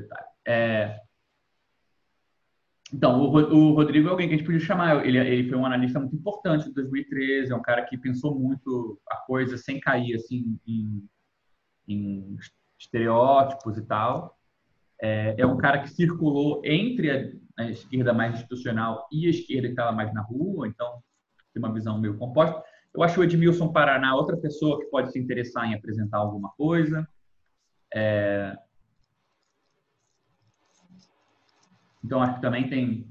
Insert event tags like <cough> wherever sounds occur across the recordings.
detalhe. É... Então, o, Rodrigo é alguém que a gente podia chamar. Ele, ele foi um analista muito importante em 2013, é um cara que pensou muito a coisa sem cair assim em, em estereótipos e tal. É, é, um cara que circulou entre a, a, esquerda mais institucional e a esquerda que estava mais na rua, então tem uma visão meio composta. Eu acho o Edmilson Paraná outra pessoa que pode se interessar em apresentar alguma coisa. É... Então, acho que também tem,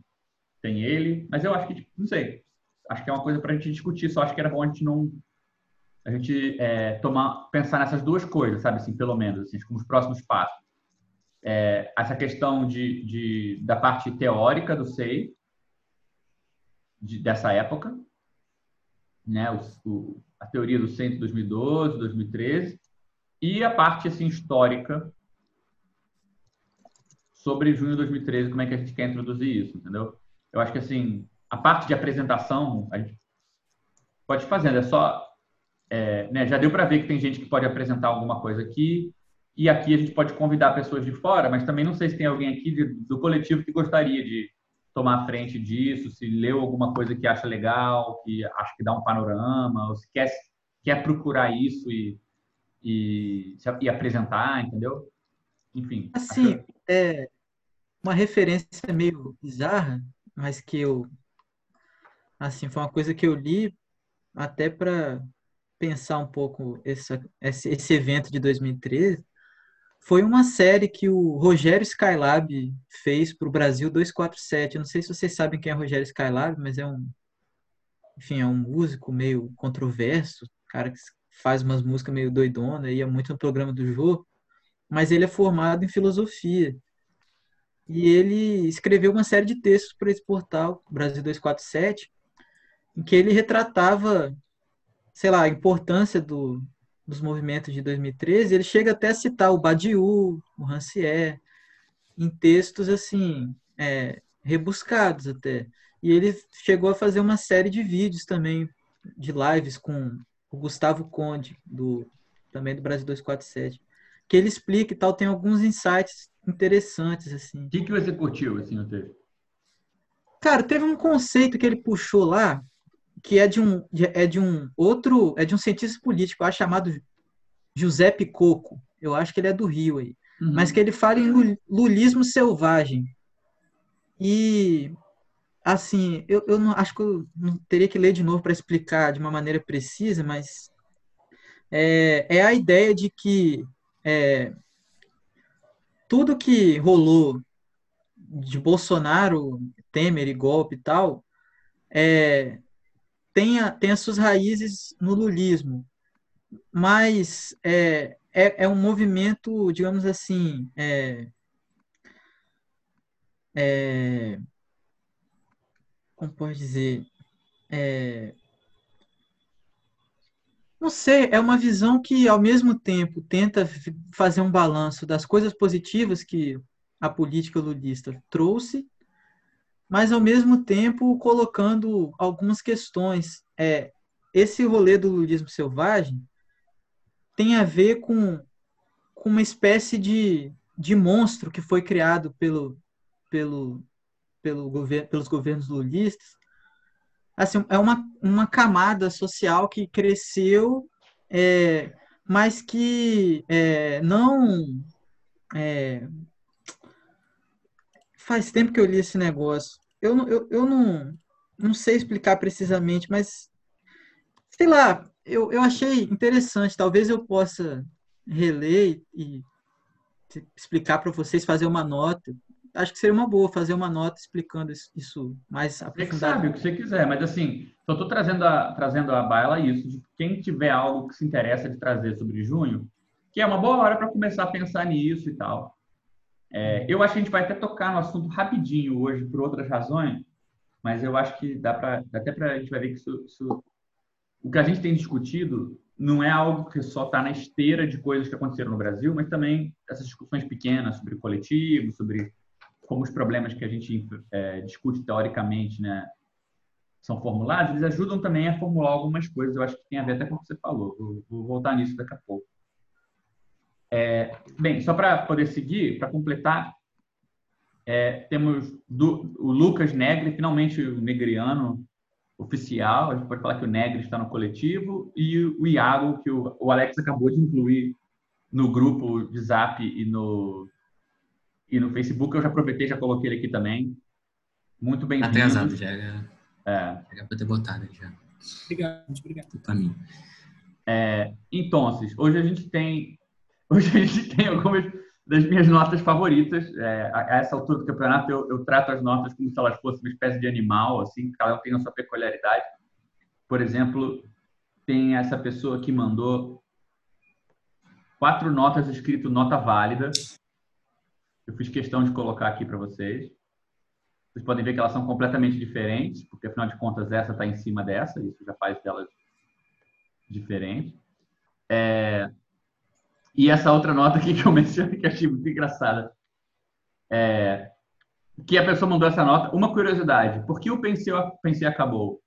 tem ele, mas eu acho que, tipo, não sei, acho que é uma coisa para a gente discutir, só acho que era bom a gente não. A gente é, tomar, pensar nessas duas coisas, sabe, assim, pelo menos, assim, como os próximos passos. É, essa questão de, de, da parte teórica do SEI, de, dessa época, né, o, o, a teoria do centro 2012, 2013, e a parte assim histórica sobre junho de 2013, como é que a gente quer introduzir isso, entendeu? Eu acho que assim, a parte de apresentação a gente pode fazer, é só é, né, já deu para ver que tem gente que pode apresentar alguma coisa aqui, e aqui a gente pode convidar pessoas de fora, mas também não sei se tem alguém aqui de, do coletivo que gostaria de tomar a frente disso, se leu alguma coisa que acha legal, que acha que dá um panorama, ou se quer, quer procurar isso e, e, e apresentar, entendeu? Enfim. Assim, acho... é uma referência meio bizarra, mas que eu assim, foi uma coisa que eu li até para pensar um pouco essa, esse, esse evento de 2013 foi uma série que o Rogério Skylab fez para o Brasil 247. Eu não sei se vocês sabem quem é Rogério Skylab, mas é um, enfim, é um músico meio controverso, cara que faz umas músicas meio doidona, ia muito no programa do Jô, mas ele é formado em filosofia. E ele escreveu uma série de textos para esse portal, Brasil 247, em que ele retratava, sei lá, a importância do, dos movimentos de 2013, ele chega até a citar o Badiou, o Rancière, em textos assim, é, rebuscados até. E ele chegou a fazer uma série de vídeos também, de lives com o Gustavo Conde, do, também do Brasil 247, que ele explica e tal, tem alguns insights interessantes, assim. O que, que você curtiu, assim, no texto? Cara, teve um conceito que ele puxou lá, que é de um é de um outro é de um cientista político acho, chamado Giuseppe Coco eu acho que ele é do Rio aí uhum. mas que ele fala em lulismo selvagem e assim eu, eu não acho que eu teria que ler de novo para explicar de uma maneira precisa mas é, é a ideia de que é, tudo que rolou de Bolsonaro, Temer e golpe e tal, é, tem, a, tem as suas raízes no lulismo, mas é, é, é um movimento, digamos assim, é, é, como pode dizer, é, não sei, é uma visão que, ao mesmo tempo, tenta fazer um balanço das coisas positivas que a política lulista trouxe mas ao mesmo tempo colocando algumas questões. É, esse rolê do lulismo selvagem tem a ver com, com uma espécie de, de monstro que foi criado pelo, pelo, pelo governo, pelos governos lulistas. Assim, é uma, uma camada social que cresceu, é, mas que é, não é, faz tempo que eu li esse negócio. Eu, eu, eu não, não sei explicar precisamente, mas sei lá, eu, eu achei interessante. Talvez eu possa reler e explicar para vocês, fazer uma nota. Acho que seria uma boa fazer uma nota explicando isso, mais aprofundadamente. Você sabe o que você quiser, mas assim, só estou trazendo a, trazendo a baila isso, de quem tiver algo que se interessa de trazer sobre junho, que é uma boa hora para começar a pensar nisso e tal. É, eu acho que a gente vai até tocar no assunto rapidinho hoje por outras razões, mas eu acho que dá para até para a gente vai ver que isso, isso, o que a gente tem discutido não é algo que só está na esteira de coisas que aconteceram no Brasil, mas também essas discussões pequenas sobre coletivo, sobre como os problemas que a gente é, discute teoricamente, né, são formulados, eles ajudam também a formular algumas coisas. Eu acho que tem a ver até com o que você falou. Vou, vou voltar nisso daqui a pouco. É, bem, só para poder seguir, para completar, é, temos do, o Lucas Negri, finalmente o negriano oficial, a gente pode falar que o Negri está no coletivo, e o Iago, que o, o Alex acabou de incluir no grupo de Zap e no, e no Facebook. Eu já aproveitei, já coloquei ele aqui também. Muito bem-vindo. Atrasado já. Era, é. Era para ter botado já. Obrigado, obrigado. Para mim. É, então, hoje a gente tem <laughs> hoje a gente tem algumas das minhas notas favoritas. É, a, essa altura do campeonato, eu, eu, trato as notas como se elas fossem uma espécie de animal, assim, cada um tem a sua peculiaridade. Por exemplo, tem essa pessoa que mandou quatro notas escrito nota válida. Eu fiz questão de colocar aqui para vocês. Vocês podem ver que elas são completamente diferentes, porque afinal de contas essa está em cima dessa, isso já faz delas diferentes. É, e essa outra nota aqui <laughs> que eu mencionei, que achei muito engraçada. É, que a pessoa mandou essa nota. Uma curiosidade, por que o Pensei, Pensei acabou?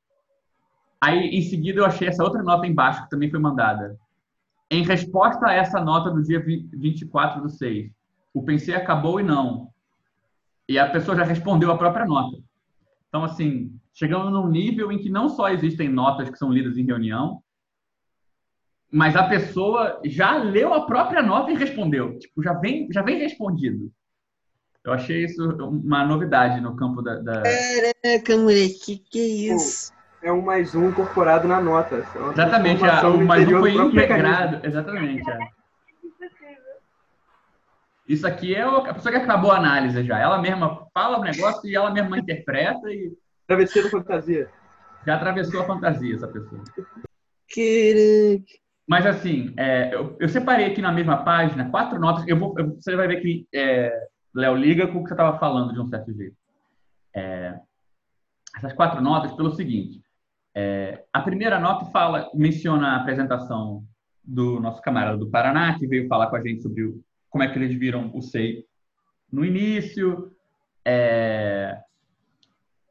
Aí, em seguida, eu achei essa outra nota embaixo, que também foi mandada. Em resposta a essa nota do dia 24 do 6, o Pensei acabou e não. E a pessoa já respondeu a própria nota. Então, assim, chegamos num nível em que não só existem notas que são lidas em reunião, mas a pessoa já leu a própria nota e respondeu. Tipo, já vem, já vem respondido. Eu achei isso uma novidade no campo da. da... Caraca, moleque, que isso? É um mais um incorporado na nota. É exatamente, a, o mais um foi integrado. Exatamente. É. Isso aqui é a pessoa que acabou a análise já. Ela mesma fala o negócio e ela mesma interpreta e. Travesseiro fantasia. Já atravessou a fantasia, essa pessoa. Caraca. Mas, assim, é, eu, eu, separei aqui na mesma página quatro notas. Eu vou, eu, você vai ver que é, Léo liga com o que você estava falando de um certo jeito. É, essas quatro notas pelo seguinte. É, a primeira nota fala, menciona a apresentação do nosso camarada do Paraná, que veio falar com a gente sobre o, como é que eles viram o SEI no início, é,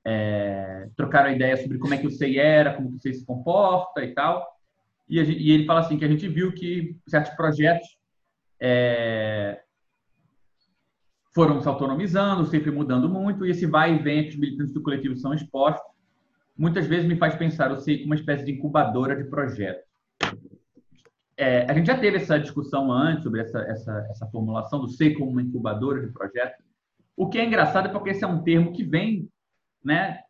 é, trocaram a ideia sobre como é que o SEI era, como que o SEI se comporta e tal. E, gente, e, ele fala assim que a gente viu que certos projetos é, foram se autonomizando, sempre mudando muito, e esse vai e vem que os militantes do coletivo são expostos, muitas vezes me faz pensar o SEI como uma espécie de incubadora de projetos. É, a gente já teve essa discussão antes sobre essa, essa, essa formulação do SEI como uma incubadora de projetos, o que é engraçado é porque esse é um termo que vem né,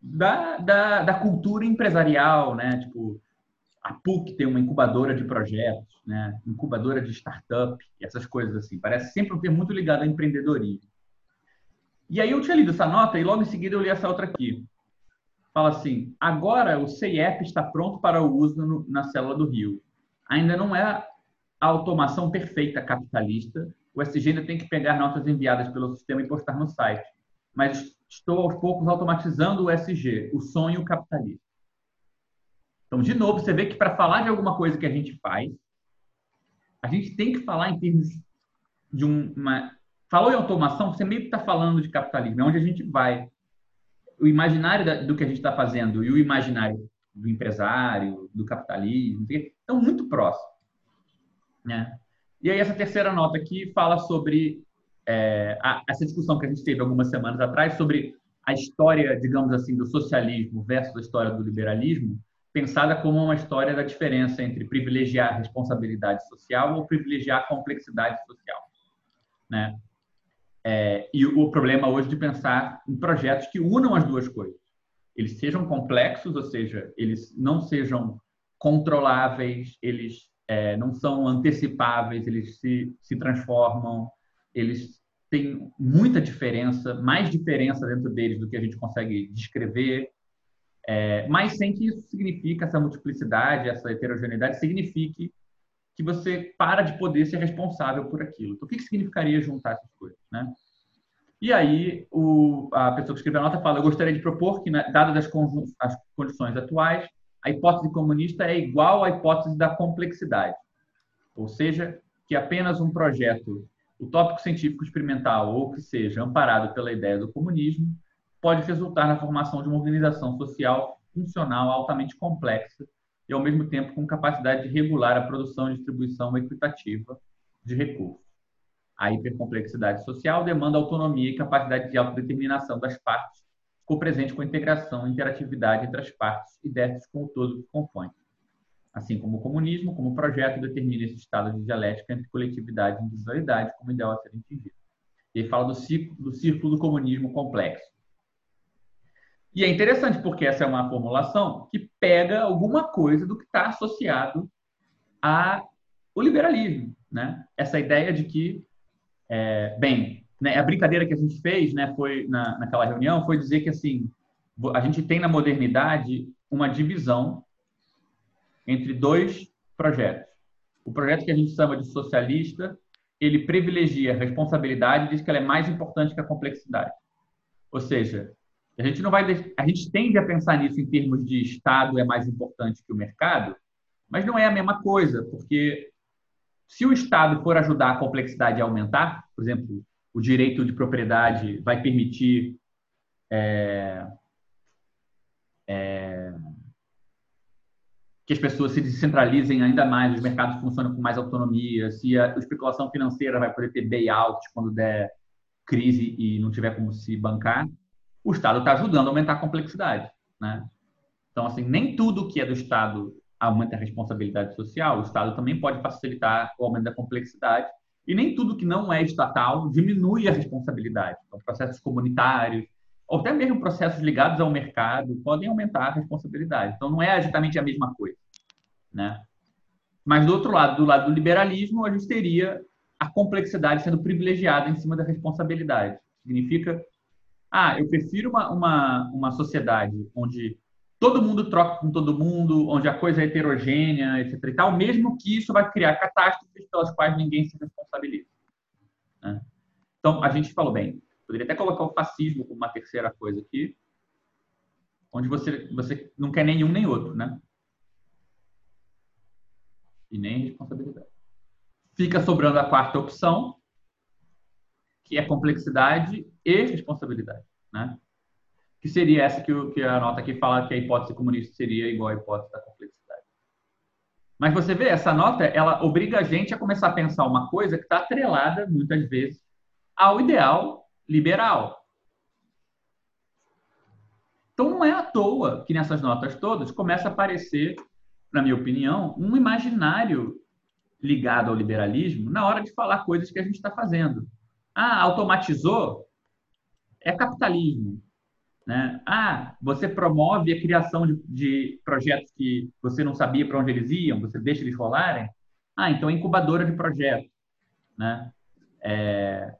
da, da, da cultura empresarial, né? Tipo, a PUC tem uma incubadora de projetos, né? incubadora de startup, essas coisas assim. Parece sempre um termo muito ligado ao empreendedorismo. E aí eu tinha lido essa nota e logo em seguida eu li essa outra aqui. Fala assim, agora o CIEP está pronto para o uso no, na célula do Rio. Ainda não é a automação perfeita capitalista. O SG ainda tem que pegar notas enviadas pelo sistema e postar no site. Mas estou aos poucos automatizando o SG, o sonho capitalista. Então, de novo, você vê que para falar de alguma coisa que a gente faz, a gente tem que falar em termos de uma. Falou em automação, você meio que está falando de capitalismo, é onde a gente vai. O imaginário do que a gente está fazendo e o imaginário do empresário, do capitalismo, estão muito próximos. Né? E aí, essa terceira nota aqui fala sobre é, a, essa discussão que a gente teve algumas semanas atrás sobre a história, digamos assim, do socialismo versus a história do liberalismo pensada como uma história da diferença entre privilegiar responsabilidade social ou privilegiar complexidade social, né? É, e o problema hoje de pensar em projetos que unam as duas coisas. Eles sejam complexos, ou seja, eles não sejam controláveis, eles é, não são antecipáveis, eles se, se transformam, eles têm muita diferença, mais diferença dentro deles do que a gente consegue descrever, é, mas sem que isso signifique, essa multiplicidade, essa heterogeneidade, signifique que você para de poder ser responsável por aquilo. Então, o que, que significaria juntar essas coisas? Né? E aí, o, a pessoa que escreveu a nota fala: Eu gostaria de propor que, né, dadas as, as condições atuais, a hipótese comunista é igual à hipótese da complexidade. Ou seja, que apenas um projeto utópico científico experimental ou que seja amparado pela ideia do comunismo pode resultar na formação de uma organização social funcional altamente complexa e, ao mesmo tempo, com capacidade de regular a produção e distribuição equitativa de recursos. A hipercomplexidade social demanda autonomia e capacidade de autodeterminação das partes, co-presente com a integração e interatividade entre as partes e destas com o todo que compõe. Assim como o comunismo, como projeto, determina esse estado de dialética entre coletividade e individualidade como ideal a ser atingido. Ele fala do círculo, do círculo do comunismo complexo. E é interessante porque essa é uma formulação que pega alguma coisa do que está associado ao liberalismo, né? Essa ideia de que, é, bem, né, a brincadeira que a gente fez, né, foi na, naquela reunião, foi dizer que assim a gente tem na modernidade uma divisão entre dois projetos. O projeto que a gente chama de socialista, ele privilegia a responsabilidade e diz que ela é mais importante que a complexidade. Ou seja, a gente não vai a gente tende a pensar nisso em termos de Estado é mais importante que o mercado, mas não é a mesma coisa, porque se o Estado for ajudar a complexidade a aumentar, por exemplo, o direito de propriedade vai permitir é, é, que as pessoas se descentralizem ainda mais, os mercados funcionam com mais autonomia, se a especulação financeira vai poder ter bailout quando der crise e não tiver como se bancar, o Estado está ajudando a aumentar a complexidade. Né? Então, assim, nem tudo que é do Estado aumenta a responsabilidade social, o Estado também pode facilitar o aumento da complexidade, e nem tudo que não é estatal diminui a responsabilidade. Então, processos comunitários, ou até mesmo processos ligados ao mercado, podem aumentar a responsabilidade. Então, não é exatamente a mesma coisa. Né? Mas, do outro lado, do lado do liberalismo, a gente teria a complexidade sendo privilegiada em cima da responsabilidade. Significa, ah, eu prefiro uma, uma, uma sociedade onde todo mundo troca com todo mundo, onde a coisa é heterogênea, etc. E tal, mesmo que isso vai criar catástrofes pelas quais ninguém se responsabiliza. Né? Então, a gente falou bem, Poderia até colocar o fascismo como uma terceira coisa aqui, onde você, você não quer nenhum nem outro, né? E nem responsabilidade. Fica sobrando a quarta opção, que é complexidade e responsabilidade, né? Que seria essa que, que a nota aqui fala que a hipótese comunista seria igual à hipótese da complexidade. Mas você vê, essa nota, ela obriga a gente a começar a pensar uma coisa que está atrelada, muitas vezes, ao ideal liberal. Então não é à toa que nessas notas todas começa a aparecer, na minha opinião, um imaginário ligado ao liberalismo na hora de falar coisas que a gente está fazendo. Ah, automatizou? É capitalismo. Né? Ah, você promove a criação de, de projetos que você não sabia para onde eles iam, você deixa eles rolarem? Ah, então é incubadora de projetos. Né? É,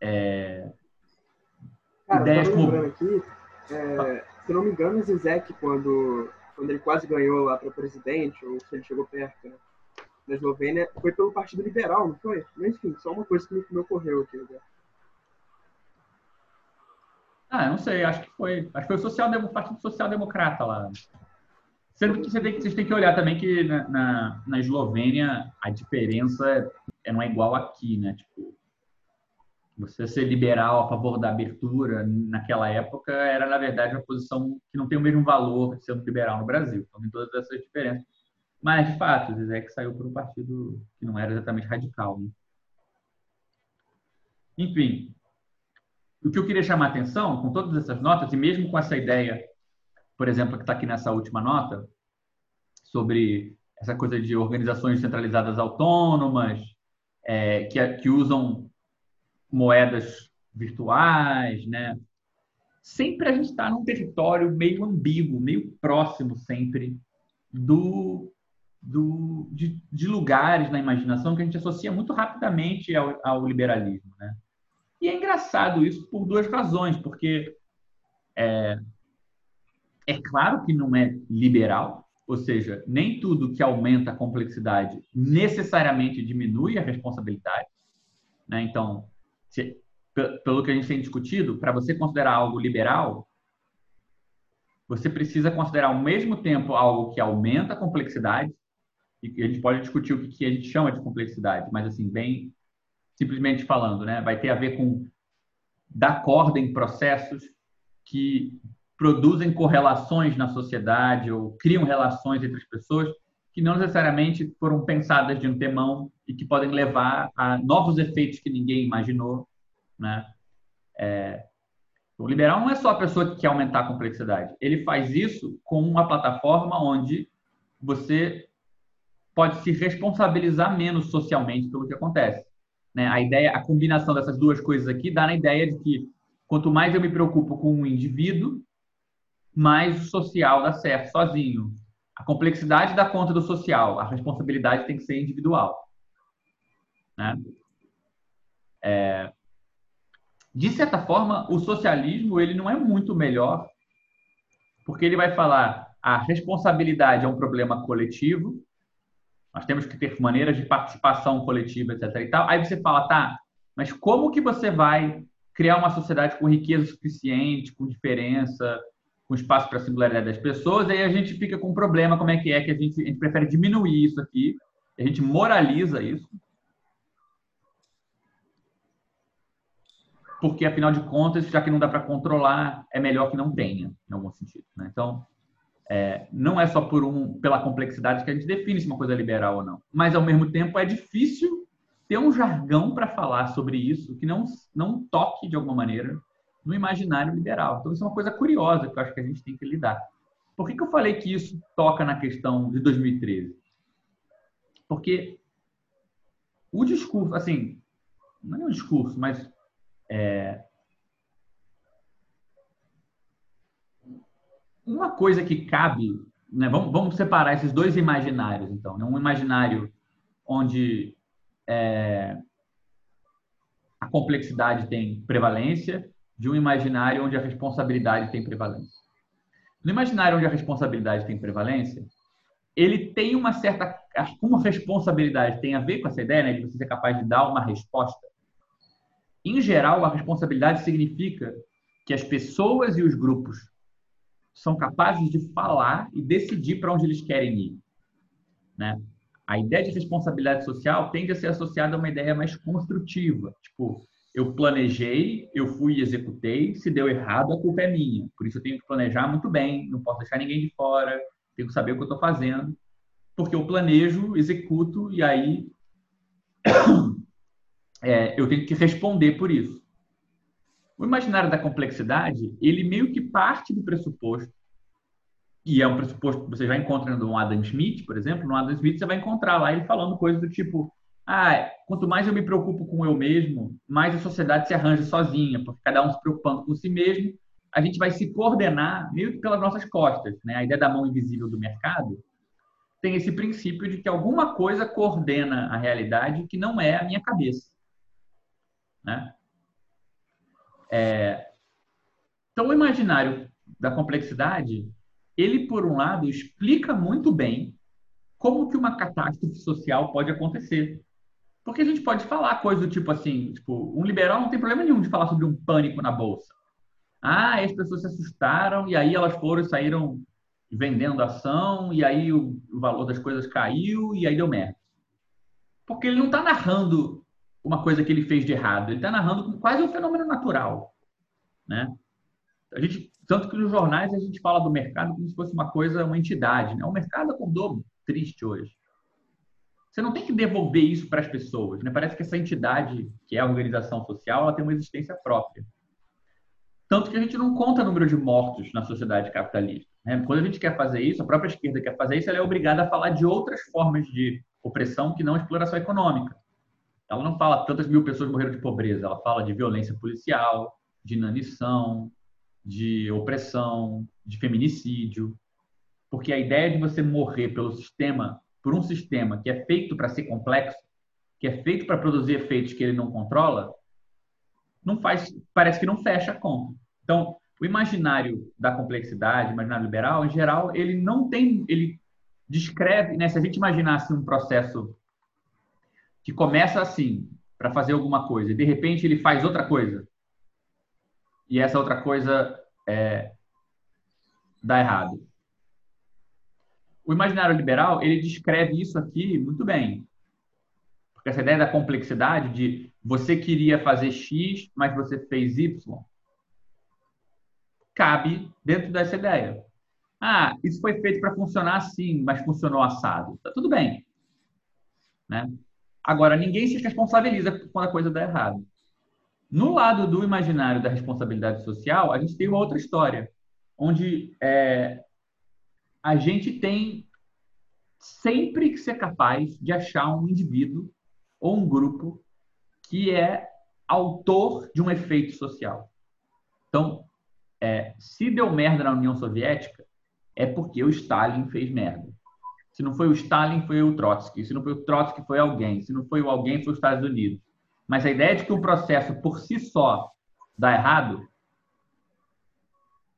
é, Cara, ideias como... aqui, é, se não me engano, o Zizek, quando, quando ele quase ganhou lá para presidente, ou se ele chegou perto, né, na Eslovênia, foi pelo Partido Liberal, não foi? Mas, enfim, só uma coisa que me, me ocorreu aqui. Né? Ah, não sei, acho que foi. Acho que foi o, social, Partido Social Democrata lá. Sendo que, você tem, vocês têm que olhar também que na, na, na Eslovênia a diferença é, não é igual aqui, né? Tipo, você ser liberal a favor da abertura naquela época era, na verdade, uma posição que não tem o mesmo valor de ser liberal no Brasil. Então, tem todas essas diferenças. Mas, de fato, Zizek saiu por um partido que não era exatamente radical. Né? Enfim, o que eu queria chamar a atenção, com todas essas notas, e mesmo com essa ideia, por exemplo, que está aqui nessa última nota, sobre essa coisa de organizações centralizadas autônomas, é, que, que usam moedas virtuais, né? Sempre a gente está num território meio ambíguo, meio próximo sempre do, do de, de, lugares na imaginação que a gente associa muito rapidamente ao, ao liberalismo, né? E é engraçado isso por duas razões, porque é, é claro que não é liberal, ou seja, nem tudo que aumenta a complexidade necessariamente diminui a responsabilidade. Né? Então, se, pelo que a gente tem discutido, para você considerar algo liberal, você precisa considerar ao mesmo tempo algo que aumenta a complexidade, e a gente pode discutir o que a gente chama de complexidade, mas assim, bem simplesmente falando, né? vai ter a ver com dar corda em processos que produzem correlações na sociedade ou criam relações entre as pessoas que não necessariamente foram pensadas de antemão e que podem levar a novos efeitos que ninguém imaginou, né? É, o liberal não é só a pessoa que quer aumentar a complexidade. Ele faz isso com uma plataforma onde você pode se responsabilizar menos socialmente pelo que acontece. Né? A ideia, a combinação dessas duas coisas aqui dá na ideia de que quanto mais eu me preocupo com um indivíduo, mais o social dá certo sozinho. A complexidade dá conta do social, a responsabilidade tem que ser individual. Né? É, de certa forma, o socialismo ele não é muito melhor, porque ele vai falar a responsabilidade é um problema coletivo, nós temos que ter maneiras de participação coletiva, etc. E tal. Aí você fala, tá, mas como que você vai criar uma sociedade com riqueza suficiente, com diferença, com espaço para a singularidade das pessoas? Aí a gente fica com um problema, como é que é que a gente, a gente prefere diminuir isso aqui, a gente moraliza isso, porque afinal de contas, já que não dá para controlar, é melhor que não tenha, em algum sentido. Né? Então, é, não é só por um, pela complexidade que a gente define se uma coisa é liberal ou não, mas ao mesmo tempo é difícil ter um jargão para falar sobre isso que não não toque de alguma maneira no imaginário liberal. Então isso é uma coisa curiosa que eu acho que a gente tem que lidar. Por que, que eu falei que isso toca na questão de 2013? Porque o discurso, assim, não é um discurso, mas é, uma coisa que cabe, né, vamos, vamos, separar esses dois imaginários, então. Né, um imaginário onde é, a complexidade tem prevalência, de um imaginário onde a responsabilidade tem prevalência. No imaginário onde a responsabilidade tem prevalência, ele tem uma certa. Como responsabilidade tem a ver com essa ideia né, de você ser capaz de dar uma resposta, em geral, a responsabilidade significa que as pessoas e os grupos são capazes de falar e decidir para onde eles querem ir. Né? A ideia de responsabilidade social tende a ser associada a uma ideia mais construtiva. Tipo, eu planejei, eu fui e executei, se deu errado, a culpa é minha. Por isso eu tenho que planejar muito bem, não posso deixar ninguém de fora, tenho que saber o que eu estou fazendo. Porque eu planejo, executo e aí <coughs> é, eu tenho que responder por isso. O imaginário da complexidade, ele meio que parte do pressuposto, e é um pressuposto que você já encontra no Adam Smith, por exemplo, no Adam Smith você vai encontrar lá ele falando coisas do tipo, ah, quanto mais eu me preocupo com eu mesmo, mais a sociedade se arranja sozinha, porque cada um se preocupando com si mesmo, a gente vai se coordenar meio que pelas nossas costas, né? A ideia da mão invisível do mercado tem esse princípio de que alguma coisa coordena a realidade que não é a minha cabeça. Né? É, então, o imaginário da complexidade, ele, por um lado, explica muito bem como que uma catástrofe social pode acontecer. Porque a gente pode falar coisas do tipo assim, tipo, um liberal não tem problema nenhum de falar sobre um pânico na bolsa. Ah, as pessoas se assustaram e aí elas foram e saíram vendendo ação e aí o, valor das coisas caiu e aí deu merda. Porque ele não está narrando uma coisa que ele fez de errado. Ele está narrando quase um fenômeno natural, né? A gente, tanto que nos jornais a gente fala do mercado como se fosse uma coisa, uma entidade, né? O mercado acordou triste hoje. Você não tem que devolver isso para as pessoas, né? Parece que essa entidade, que é a organização social, ela tem uma existência própria. Tanto que a gente não conta número de mortos na sociedade capitalista. Né? Quando a gente quer fazer isso, a própria esquerda quer fazer isso, ela é obrigada a falar de outras formas de opressão que não exploração econômica. Ela não fala tantas mil pessoas morreram de pobreza, ela fala de violência policial, de inanição, de opressão, de feminicídio. Porque a ideia de você morrer pelo sistema, por um sistema que é feito para ser complexo, que é feito para produzir efeitos que ele não controla, não faz, parece que não fecha a conta. Então, o imaginário da complexidade, o imaginário liberal, em geral, ele não tem, ele descreve, né, se a gente imaginasse um processo que começa assim, para fazer alguma coisa, e de repente ele faz outra coisa, e essa outra coisa é, dá errado. O imaginário liberal, ele descreve isso aqui muito bem. Porque essa ideia da complexidade de você queria fazer X, mas você fez Y, cabe dentro dessa ideia. Ah, isso foi feito para funcionar assim, mas funcionou assado. Tá tudo bem. Né? Agora, ninguém se responsabiliza quando a coisa dá errado. No lado do imaginário da responsabilidade social, a gente tem uma outra história, onde é, a gente tem sempre que ser capaz de achar um indivíduo ou um grupo que é autor de um efeito social. Então, é, se deu merda na União Soviética, é porque o Stalin fez merda. Se não foi o Stalin, foi o Trotsky. Se não foi o Trotsky, foi alguém. Se não foi o alguém, foi os Estados Unidos. Mas a ideia de que o processo por si só dá errado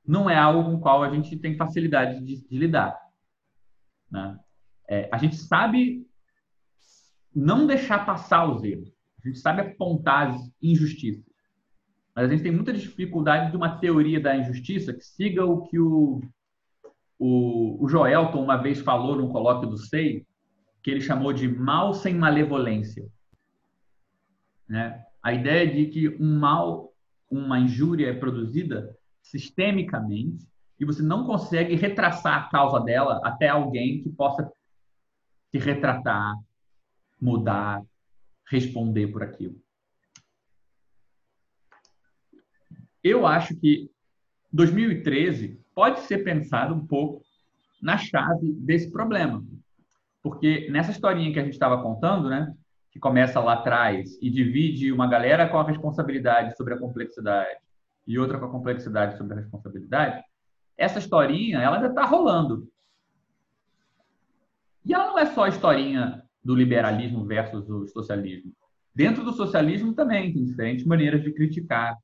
não é algo com o qual a gente tem facilidade de, de lidar. Né? É, a gente sabe não deixar passar os erros. A gente sabe apontar as injustiças. Mas a gente tem muita dificuldade de uma teoria da injustiça que siga o que o, o, o Joelton uma vez falou num colóquio do SEI, que ele chamou de mal sem malevolência. Né? A ideia de que um mal, uma injúria é produzida sistemicamente e você não consegue retraçar a causa dela até alguém que possa se retratar, mudar, responder por aquilo. Eu acho que 2013 pode ser pensado um pouco na chave desse problema. Porque nessa historinha que a gente estava contando, né, que começa lá atrás e divide uma galera com a responsabilidade sobre a complexidade e outra com a complexidade sobre a responsabilidade, essa historinha ela ainda está rolando. E ela não é só a historinha do liberalismo versus o socialismo. Dentro do socialismo também tem diferentes maneiras de criticar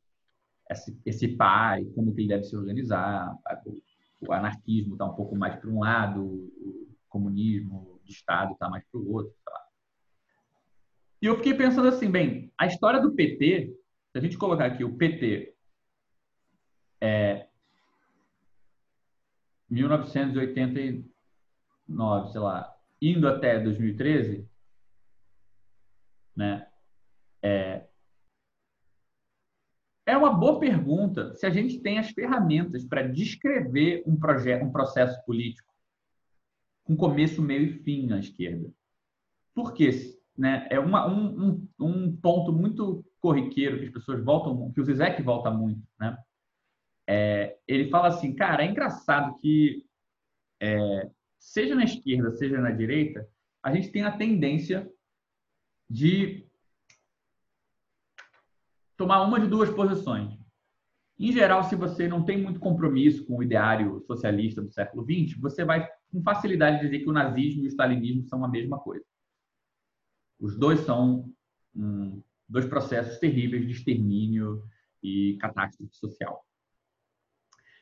esse, esse pai, como que ele deve se organizar. O, anarquismo está um pouco mais para um lado, o comunismo de Estado está mais para o outro. Tá? E eu fiquei pensando assim, bem, a história do PT, se a gente colocar aqui o PT é 1989, sei lá, indo até 2013, né? É, é uma boa pergunta se a gente tem as ferramentas para descrever um projeto, um processo político com começo, meio e fim na esquerda. Por quê? né, é uma, um, um, um, ponto muito corriqueiro que as pessoas voltam, que o Zizek volta muito, né? É, ele fala assim, cara, é engraçado que é, seja na esquerda, seja na direita, a gente tem a tendência de tomar uma de duas posições. Em geral, se você não tem muito compromisso com o ideário socialista do século XX, você vai com facilidade dizer que o nazismo e o stalinismo são a mesma coisa. Os dois são dois processos terríveis de extermínio e catástrofe social.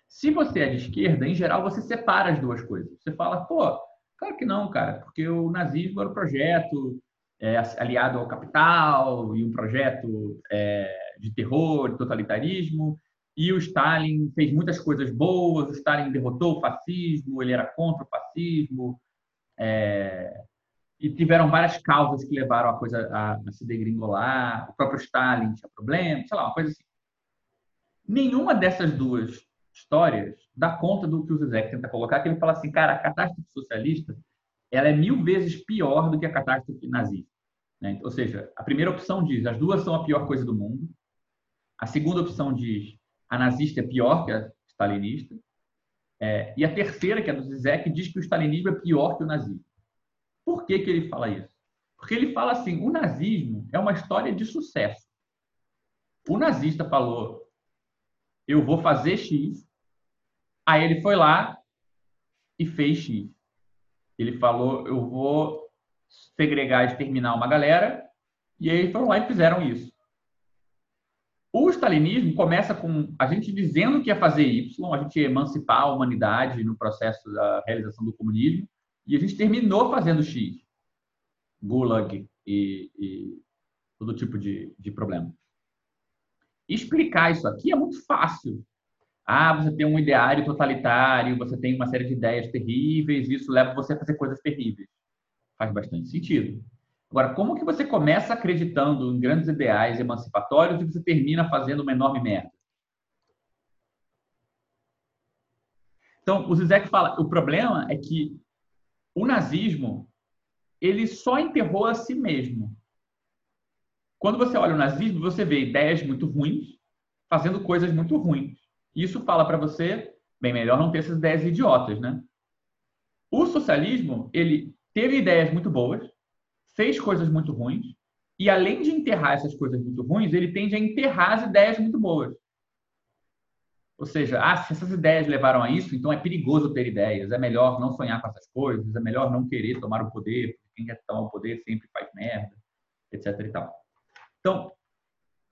Se você é de esquerda, em geral, você separa as duas coisas. Você fala, pô, claro que não, cara, porque o nazismo era um projeto é, aliado ao capital e um projeto é, de terror, de totalitarismo, e o Stalin fez muitas coisas boas, o Stalin derrotou o fascismo, ele era contra o fascismo, é, e tiveram várias causas que levaram a coisa a, a se degringolar. O próprio Stalin tinha problemas, sei lá, uma coisa assim. Nenhuma dessas duas histórias dá conta do que o Zizek tenta colocar, que ele fala assim, cara, a catástrofe socialista ela é mil vezes pior do que a catástrofe nazista. Né? Ou seja, a primeira opção diz as duas são a pior coisa do mundo. A segunda opção diz a nazista é pior que a stalinista. É, e a terceira, que é do Zizek, diz que o stalinismo é pior que o nazismo. Por que, que ele fala isso? Porque ele fala assim: o nazismo é uma história de sucesso. O nazista falou: eu vou fazer X. Aí ele foi lá e fez X. Ele falou: eu vou segregar, exterminar uma galera. E aí foram lá e fizeram isso. O stalinismo começa com a gente dizendo que ia fazer Y, a gente ia emancipar a humanidade no processo da realização do comunismo. E a gente terminou fazendo X. Gulag e, e todo tipo de, de problema. Explicar isso aqui é muito fácil. Ah, você tem um ideário totalitário, você tem uma série de ideias terríveis, isso leva você a fazer coisas terríveis. Faz bastante sentido. Agora, como que você começa acreditando em grandes ideais emancipatórios e você termina fazendo uma enorme merda? Então, o Zizek fala, o problema é que o nazismo ele só enterrou a si mesmo. quando você olha o nazismo, você vê ideias muito ruins fazendo coisas muito ruins. Isso fala para você, bem melhor não ter essas ideias idiotas, né? O socialismo, ele teve ideias muito boas, fez coisas muito ruins, e além de enterrar essas coisas muito ruins, ele tende a enterrar as ideias muito boas. Ou seja, ah, se essas ideias levaram a isso, então é perigoso ter ideias, é melhor não sonhar com essas coisas, é melhor não querer tomar o poder, quem quer tomar o poder sempre faz merda, etc. E tal. Então,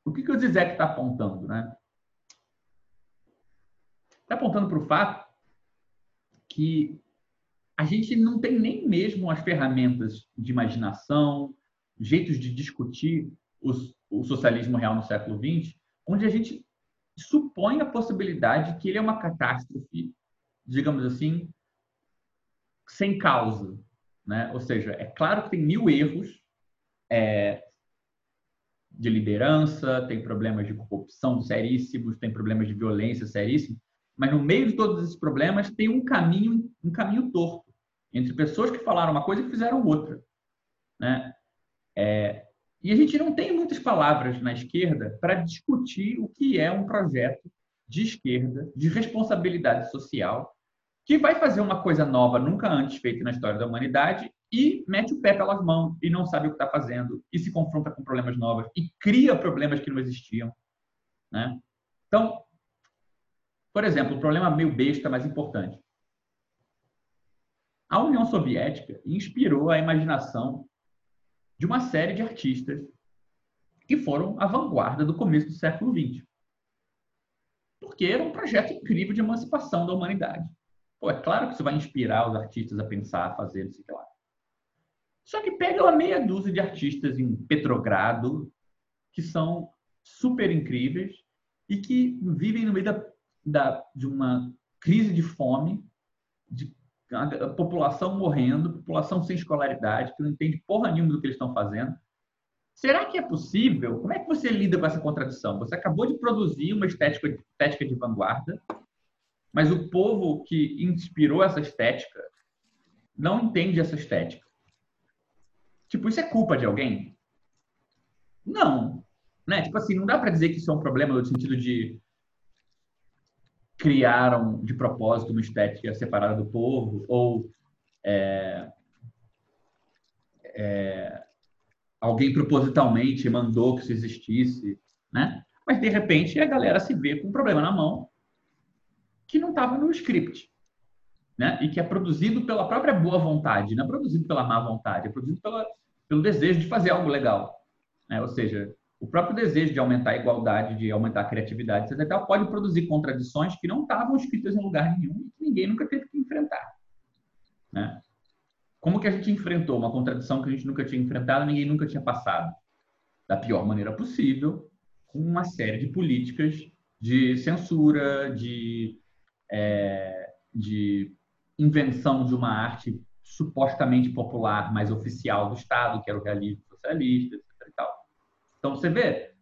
o que, que o Zizek está apontando? Né? Está apontando para o fato que a gente não tem nem mesmo as ferramentas de imaginação, jeitos de discutir os, o socialismo real no século XX, onde a gente supõe a possibilidade que ele é uma catástrofe, digamos assim, sem causa. Né? Ou seja, é claro que tem mil erros é, de liderança, tem problemas de corrupção seríssimos, tem problemas de violência seríssimos, mas no meio de todos esses problemas tem um caminho, um caminho torto entre pessoas que falaram uma coisa e fizeram outra. Né? É, e a gente não tem muitas palavras na esquerda para discutir o que é um projeto de esquerda, de responsabilidade social, que vai fazer uma coisa nova, nunca antes feita na história da humanidade, e mete o pé pelas mãos e não sabe o que está fazendo, e se confronta com problemas novos, e cria problemas que não existiam. Né? Então, por exemplo, o problema meio besta, mas importante. A União Soviética inspirou a imaginação de uma série de artistas que foram a vanguarda do começo do século XX. Porque era um projeto incrível de emancipação da humanidade. Pô, é claro que isso vai inspirar os artistas a pensar, a fazer, não sei lá. Só que pega uma meia dúzia de artistas em Petrogrado que são super incríveis e que vivem no meio da, da, de uma crise de fome, de a população morrendo, população sem escolaridade, que não entende porra nenhuma do que eles estão fazendo. Será que é possível? Como é que você lida com essa contradição? Você acabou de produzir uma estética, estética de vanguarda, mas o povo que inspirou essa estética não entende essa estética. Tipo, isso é culpa de alguém? Não. Né? Tipo assim, não dá para dizer que isso é um problema no sentido de criaram de propósito uma estética separada do povo, ou é, é, alguém propositalmente mandou que isso existisse, né? Mas, de repente, a galera se vê com um problema na mão que não estava no script, né? E que é produzido pela própria boa vontade, não é produzido pela má vontade, é produzido pela, pelo desejo de fazer algo legal, né? Ou seja, o próprio desejo de aumentar a igualdade, de aumentar a criatividade, etc., pode produzir contradições que não estavam escritas em lugar nenhum e que ninguém nunca teve que enfrentar. Né? Como que a gente enfrentou uma contradição que a gente nunca tinha enfrentado, ninguém nunca tinha passado? Da pior maneira possível, com uma série de políticas de censura, de, é, de invenção de uma arte supostamente popular, mas oficial do Estado, que era o realismo socialista, então você vê,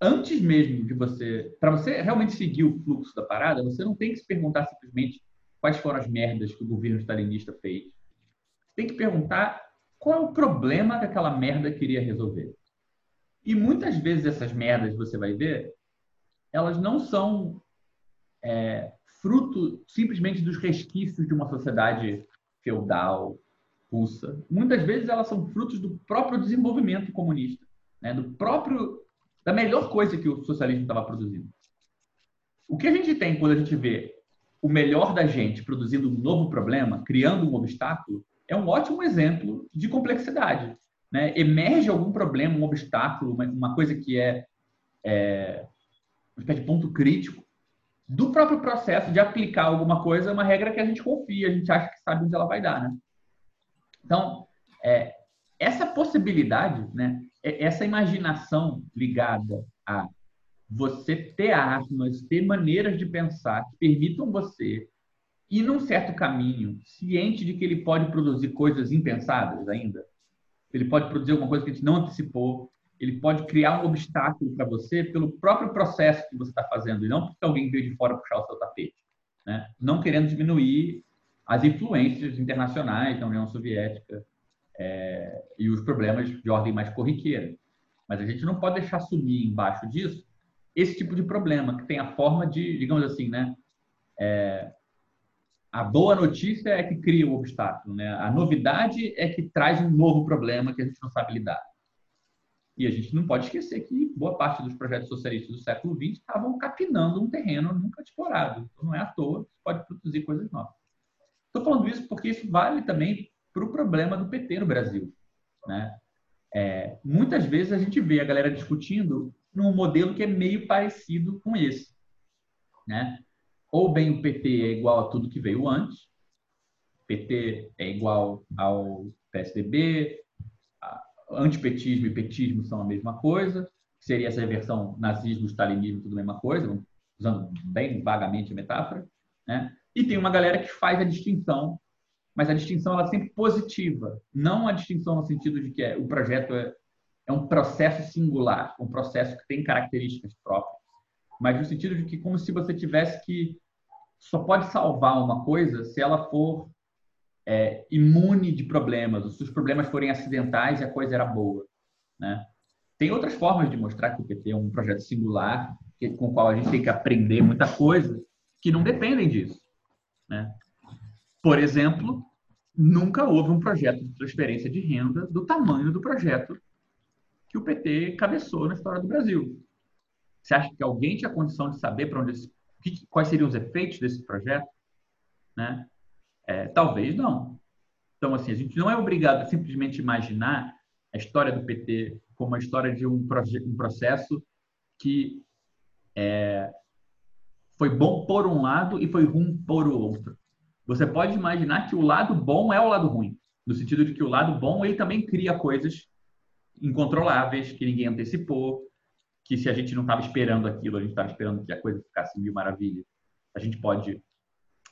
antes mesmo de você, para você realmente seguir o fluxo da parada, você não tem que se perguntar simplesmente quais foram as merdas que o governo stalinista fez. Você tem que perguntar qual é o problema que aquela merda queria resolver. E muitas vezes essas merdas, você vai ver, elas não são é, fruto simplesmente dos resquícios de uma sociedade feudal, russa. Muitas vezes elas são frutos do próprio desenvolvimento comunista né, do próprio da melhor coisa que o socialismo estava produzindo. O que a gente tem quando a gente vê o melhor da gente produzindo um novo problema, criando um obstáculo, é um ótimo exemplo de complexidade. Né? Emerge algum problema, um obstáculo, uma, coisa que é, é uma espécie de ponto crítico do próprio processo de aplicar alguma coisa, uma regra que a gente confia, a gente acha que sabe onde ela vai dar. Né? Então, é, essa possibilidade, né, essa imaginação ligada a você ter armas, ter maneiras de pensar que permitam você ir num certo caminho, ciente de que ele pode produzir coisas impensadas ainda. Ele pode produzir alguma coisa que a gente não antecipou. Ele pode criar um obstáculo para você pelo próprio processo que você está fazendo e não porque alguém veio de fora puxar o seu tapete. Né? Não querendo diminuir as influências internacionais da União Soviética é, e os problemas de ordem mais corriqueira. Mas a gente não pode deixar sumir embaixo disso esse tipo de problema, que tem a forma de, digamos assim, né? É, a boa notícia é que cria o um obstáculo, né? A novidade é que traz um novo problema que a gente não sabe lidar. E a gente não pode esquecer que boa parte dos projetos socialistas do século XX estavam capinando um terreno nunca explorado. Então, não é à toa que pode produzir coisas novas. Estou falando isso porque isso vale também para o problema do PT no Brasil. Né? É, muitas vezes a gente vê a galera discutindo num modelo que é meio parecido com esse. Né? Ou bem o PT é igual a tudo que veio antes, PT é igual ao PSDB, antipetismo e petismo são a mesma coisa, seria essa versão nazismo, stalinismo, tudo a mesma coisa, usando bem vagamente a metáfora, né? E tem uma galera que faz a distinção, mas a distinção ela é sempre positiva, não a distinção no sentido de que é, o projeto é, é um processo singular, um processo que tem características próprias, mas no sentido de que como se você tivesse que só pode salvar uma coisa se ela for é, imune de problemas, ou se os problemas forem acidentais e a coisa era boa. Né? Tem outras formas de mostrar que o PT é um projeto singular, com o qual a gente tem que aprender muita coisa, que não dependem disso. Né? Por exemplo, nunca houve um projeto de transferência de renda do tamanho do projeto que o PT cabeçou na história do Brasil. Você acha que alguém tinha condição de saber para onde esse, quais seriam os efeitos desse projeto? Né? É, talvez não. Então, assim, a gente não é obrigado a simplesmente imaginar a história do PT como a história de um, um processo que é, foi bom por um lado e foi ruim por outro. Você pode imaginar que o lado bom é o lado ruim, no sentido de que o lado bom ele também cria coisas incontroláveis que ninguém antecipou, que se a gente não estava esperando aquilo, a gente estava esperando que a coisa ficasse mil maravilhas, a gente pode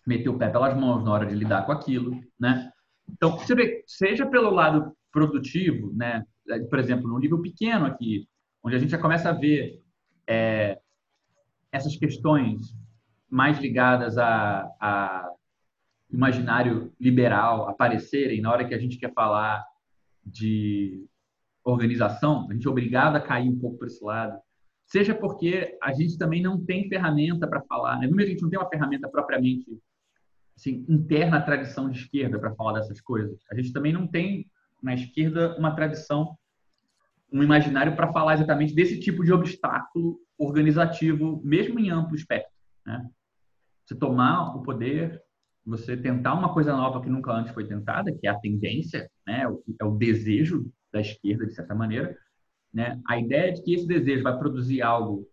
meter o pé pelas mãos na hora de lidar com aquilo, né? Então, você vê, seja pelo lado produtivo, né? Por exemplo, num nível pequeno aqui, onde a gente já começa a ver é, essas questões mais ligadas a, a imaginário liberal aparecerem na hora que a gente quer falar de organização, a gente é obrigado a cair um pouco para esse lado. Seja porque a gente também não tem ferramenta para falar, né? Mesmo a gente não tem uma ferramenta propriamente assim, interna à tradição de esquerda para falar dessas coisas. A gente também não tem na esquerda uma tradição, um imaginário para falar exatamente desse tipo de obstáculo organizativo, mesmo em amplo espectro. Né? Você tomar o poder, você tentar uma coisa nova que nunca antes foi tentada, que é a tendência, né? é o desejo da esquerda, de certa maneira. Né? A ideia de que esse desejo vai produzir algo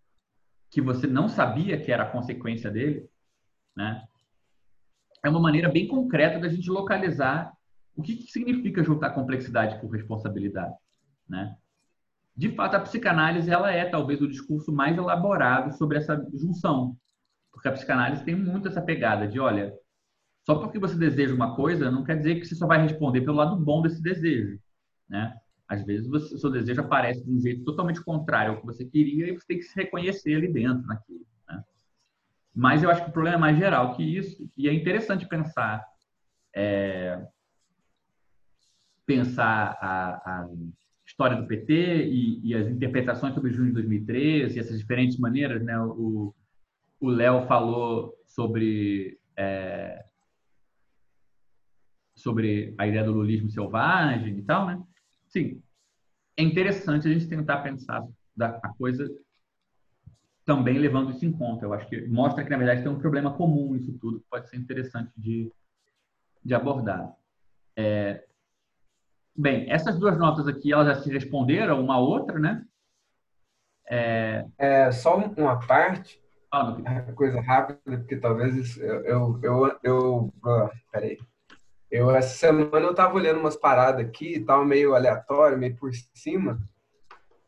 que você não sabia que era a consequência dele, né? é uma maneira bem concreta da gente localizar o que, que significa juntar complexidade com responsabilidade, né? De fato, a psicanálise ela é talvez o discurso mais elaborado sobre essa junção, porque a psicanálise tem muito essa pegada de, olha, só porque você deseja uma coisa não quer dizer que você só vai responder pelo lado bom desse desejo, né? Às vezes o seu desejo aparece de um jeito totalmente contrário ao que você queria e você tem que se reconhecer ali dentro naquilo. Mas eu acho que o problema é mais geral que isso, e é interessante pensar é, pensar a, a, história do PT e, e, as interpretações sobre junho de 2013 e essas diferentes maneiras, né? O Léo falou sobre é, sobre a ideia do lulismo selvagem e tal, né? Sim, é interessante a gente tentar pensar da, a coisa também levando isso em conta. Eu acho que mostra que, na verdade, tem um problema comum isso tudo, que pode ser interessante de, de abordar. É, bem, essas duas notas aqui, elas já se responderam uma a outra, né? É, é só uma parte, ah, coisa rápida, porque talvez eu, eu, eu, eu oh, peraí. Eu, essa semana eu tava olhando umas paradas aqui, tava meio aleatório, meio por cima,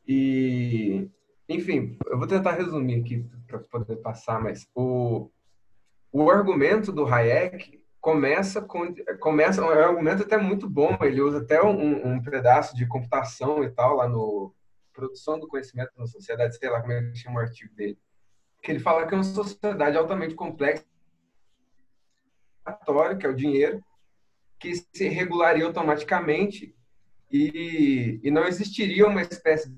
e enfim, eu vou tentar resumir aqui para poder passar, mas o, o argumento do Hayek começa com começa é um argumento até muito bom. Ele usa até um, um pedaço de computação e tal lá no produção do conhecimento na sociedade, sei lá como é que chama o artigo dele, que ele fala que é uma sociedade altamente complexa, que é o dinheiro, que se regularia automaticamente e, e não existiria uma espécie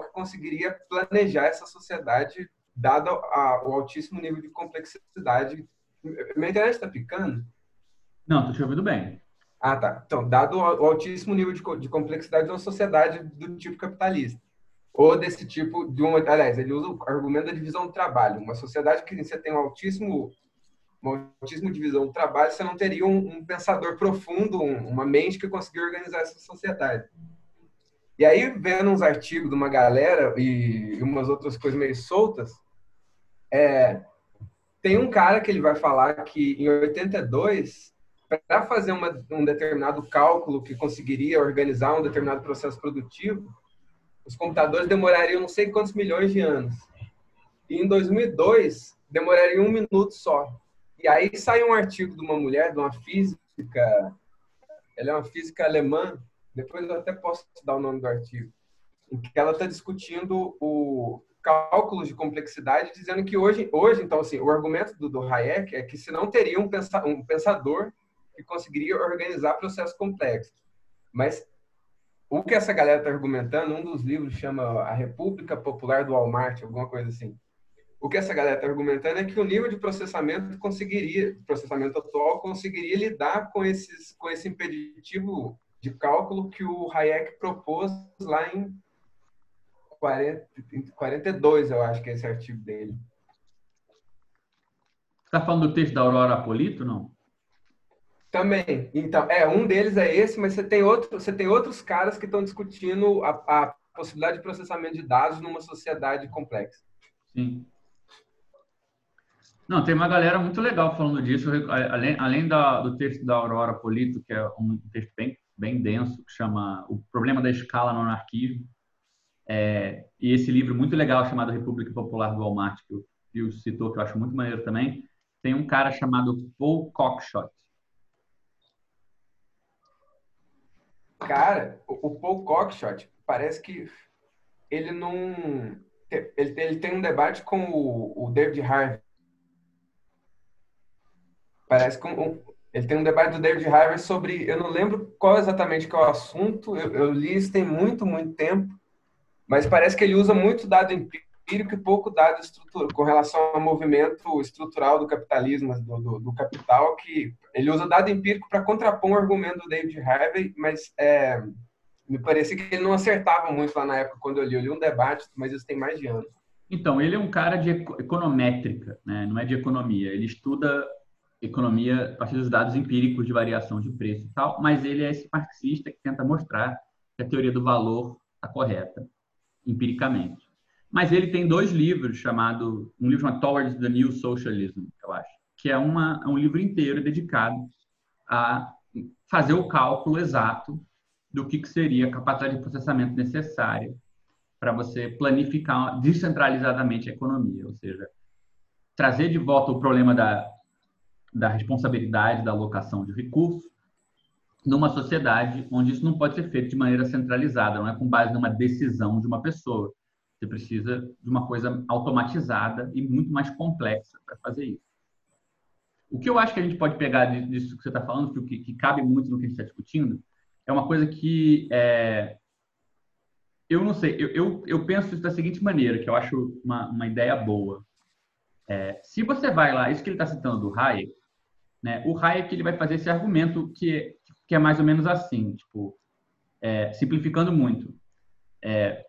que conseguiria planejar essa sociedade dado a, o altíssimo nível de complexidade. Minha internet está picando? Não, estou te ouvindo bem. Ah, tá. Então, dado o altíssimo nível de, de complexidade de uma sociedade do tipo capitalista, ou desse tipo de uma. Aliás, ele usa o argumento da divisão do trabalho. Uma sociedade que você tem um altíssimo, uma altíssima divisão do trabalho, você não teria um, um pensador profundo, um, uma mente que conseguiria organizar essa sociedade. E aí, vendo uns artigos de uma galera e umas outras coisas meio soltas, é, tem um cara que ele vai falar que em 82, para fazer uma, um determinado cálculo que conseguiria organizar um determinado processo produtivo, os computadores demorariam não sei quantos milhões de anos. E em 2002, demoraria um minuto só. E aí sai um artigo de uma mulher, de uma física, ela é uma física alemã, depois eu até posso dar o nome do artigo, em que ela está discutindo o cálculos de complexidade, dizendo que hoje, hoje então, assim, o argumento do, do Hayek é que se não teria um, pensa, um pensador que conseguiria organizar processos complexos. Mas o que essa galera está argumentando, um dos livros chama A República Popular do Walmart, alguma coisa assim. O que essa galera está argumentando é que o nível de processamento conseguiria, processamento atual conseguiria lidar com esses, com esse impeditivo de cálculo que o Hayek propôs lá em 40, 42, eu acho que é esse artigo dele. Você está falando do texto da Aurora Apolito, não? Também. Então, é, um deles é esse, mas você tem, outro, você tem outros caras que estão discutindo a, a possibilidade de processamento de dados numa sociedade complexa. Sim. Não, tem uma galera muito legal falando disso, além, além da, do texto da Aurora Polito, que é um texto bem, bem denso, que chama O Problema da Escala no Anarquismo, é, e esse livro muito legal chamado República Popular do Walmart, que o Pio citou, que eu acho muito maneiro também, tem um cara chamado Paul Cockshott, Cara, o Paul Cockshott parece que ele não. Ele, ele tem um debate com o David Harvey. Parece que um, ele tem um debate do David Harvey sobre. Eu não lembro qual exatamente que é o assunto, eu, eu li isso tem muito, muito tempo, mas parece que ele usa muito dado empírico e pouco dado com relação ao movimento estrutural do capitalismo, do, do, do capital, que ele usa dado empírico para contrapor o argumento do David Harvey, mas é, me parecia que ele não acertava muito lá na época quando eu li. Eu li um debate, mas isso tem mais de anos. Então, ele é um cara de econométrica, né? não é de economia. Ele estuda economia a partir dos dados empíricos de variação de preço e tal, mas ele é esse marxista que tenta mostrar que a teoria do valor está correta, empiricamente. Mas ele tem dois livros chamado um livro chamado Towards the New Socialism, eu acho, que é uma, é um livro inteiro dedicado a fazer o cálculo exato do que, que seria a capacidade de processamento necessária para você planificar descentralizadamente a economia, ou seja, trazer de volta o problema da, da responsabilidade da alocação de recursos numa sociedade onde isso não pode ser feito de maneira centralizada, não é com base numa decisão de uma pessoa, você precisa de uma coisa automatizada e muito mais complexa para fazer isso. O que eu acho que a gente pode pegar disso que você está falando, que, que, cabe muito no que a gente está discutindo, é uma coisa que é, eu não sei, eu, eu, eu, penso isso da seguinte maneira, que eu acho uma, uma ideia boa. É, se você vai lá, isso que ele está citando do Hayek, né, o Hayek ele vai fazer esse argumento que, que é mais ou menos assim, tipo, é, simplificando muito. É,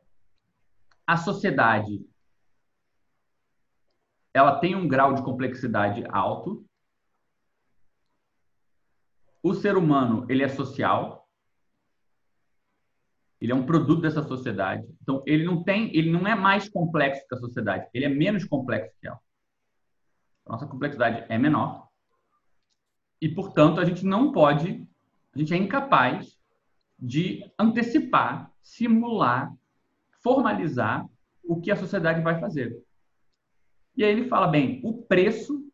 a sociedade ela tem um grau de complexidade alto. O ser humano, ele é social. Ele é um produto dessa sociedade. Então, ele não tem, ele não é mais complexo que a sociedade, ele é menos complexo que ela. Nossa complexidade é menor. E, portanto, a gente não pode, a gente é incapaz de antecipar, simular formalizar o que a sociedade vai fazer. E aí ele fala, bem, o preço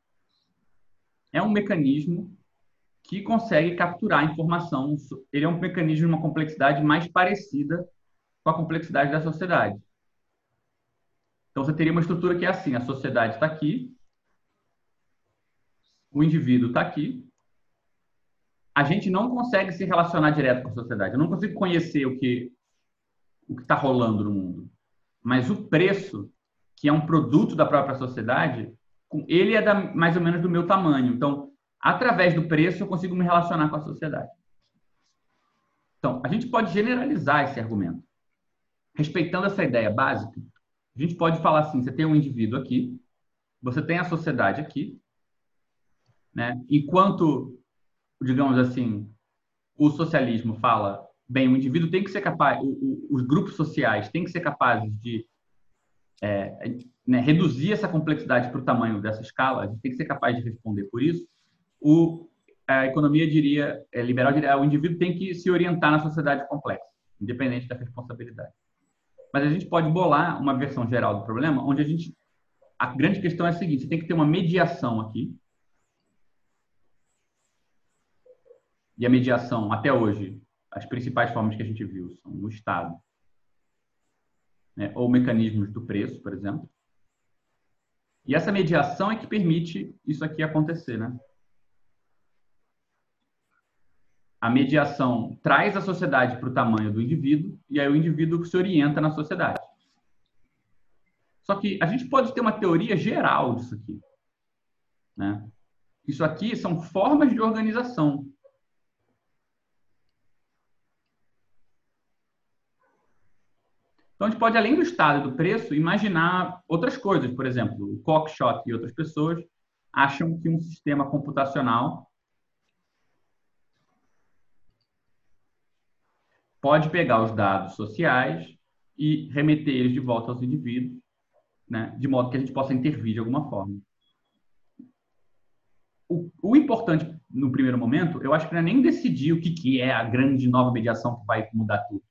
é um mecanismo que consegue capturar informação. Ele é um mecanismo de uma complexidade mais parecida com a complexidade da sociedade. Então, você teria uma estrutura que é assim: a sociedade está aqui, o indivíduo está aqui. A gente não consegue se relacionar direto com a sociedade. Eu não consigo conhecer o que o que está rolando no mundo. mas o preço, que é um produto da própria sociedade, ele é da, mais ou menos do meu tamanho. Então, através do preço, eu consigo me relacionar com a sociedade. Então, a gente pode generalizar esse argumento. Respeitando essa ideia básica, a gente pode falar assim: você tem um indivíduo aqui, você tem a sociedade aqui, né? enquanto, digamos assim, o socialismo fala, bem, o indivíduo tem que ser capaz, o, o, os grupos sociais têm que ser capazes de é, né, reduzir essa complexidade para o tamanho dessa escala, a gente tem que ser capaz de responder por isso. O, a economia diria, é, liberal diria, o indivíduo tem que se orientar na sociedade complexa, independente da responsabilidade. Mas a gente pode bolar uma versão geral do problema, onde a gente a grande questão é a seguinte: você tem que ter uma mediação aqui E a mediação, até hoje, as principais formas que a gente viu são o Estado, né? ou mecanismos do preço, por exemplo. E essa mediação é que permite isso aqui acontecer, né? A mediação traz a sociedade para o tamanho do indivíduo e aí o indivíduo se orienta na sociedade. Só que a gente pode ter uma teoria geral disso aqui, né? Isso aqui são formas de organização. Então, a gente pode, além do estado e do preço, imaginar outras coisas. Por exemplo, o Cockshot e outras pessoas acham que um sistema computacional pode pegar os dados sociais e remeter eles de volta aos indivíduos, né, de modo que a gente possa intervir de alguma forma. O, o, importante, no primeiro momento, eu acho que não é nem decidir o que, que é a grande nova mediação que vai mudar tudo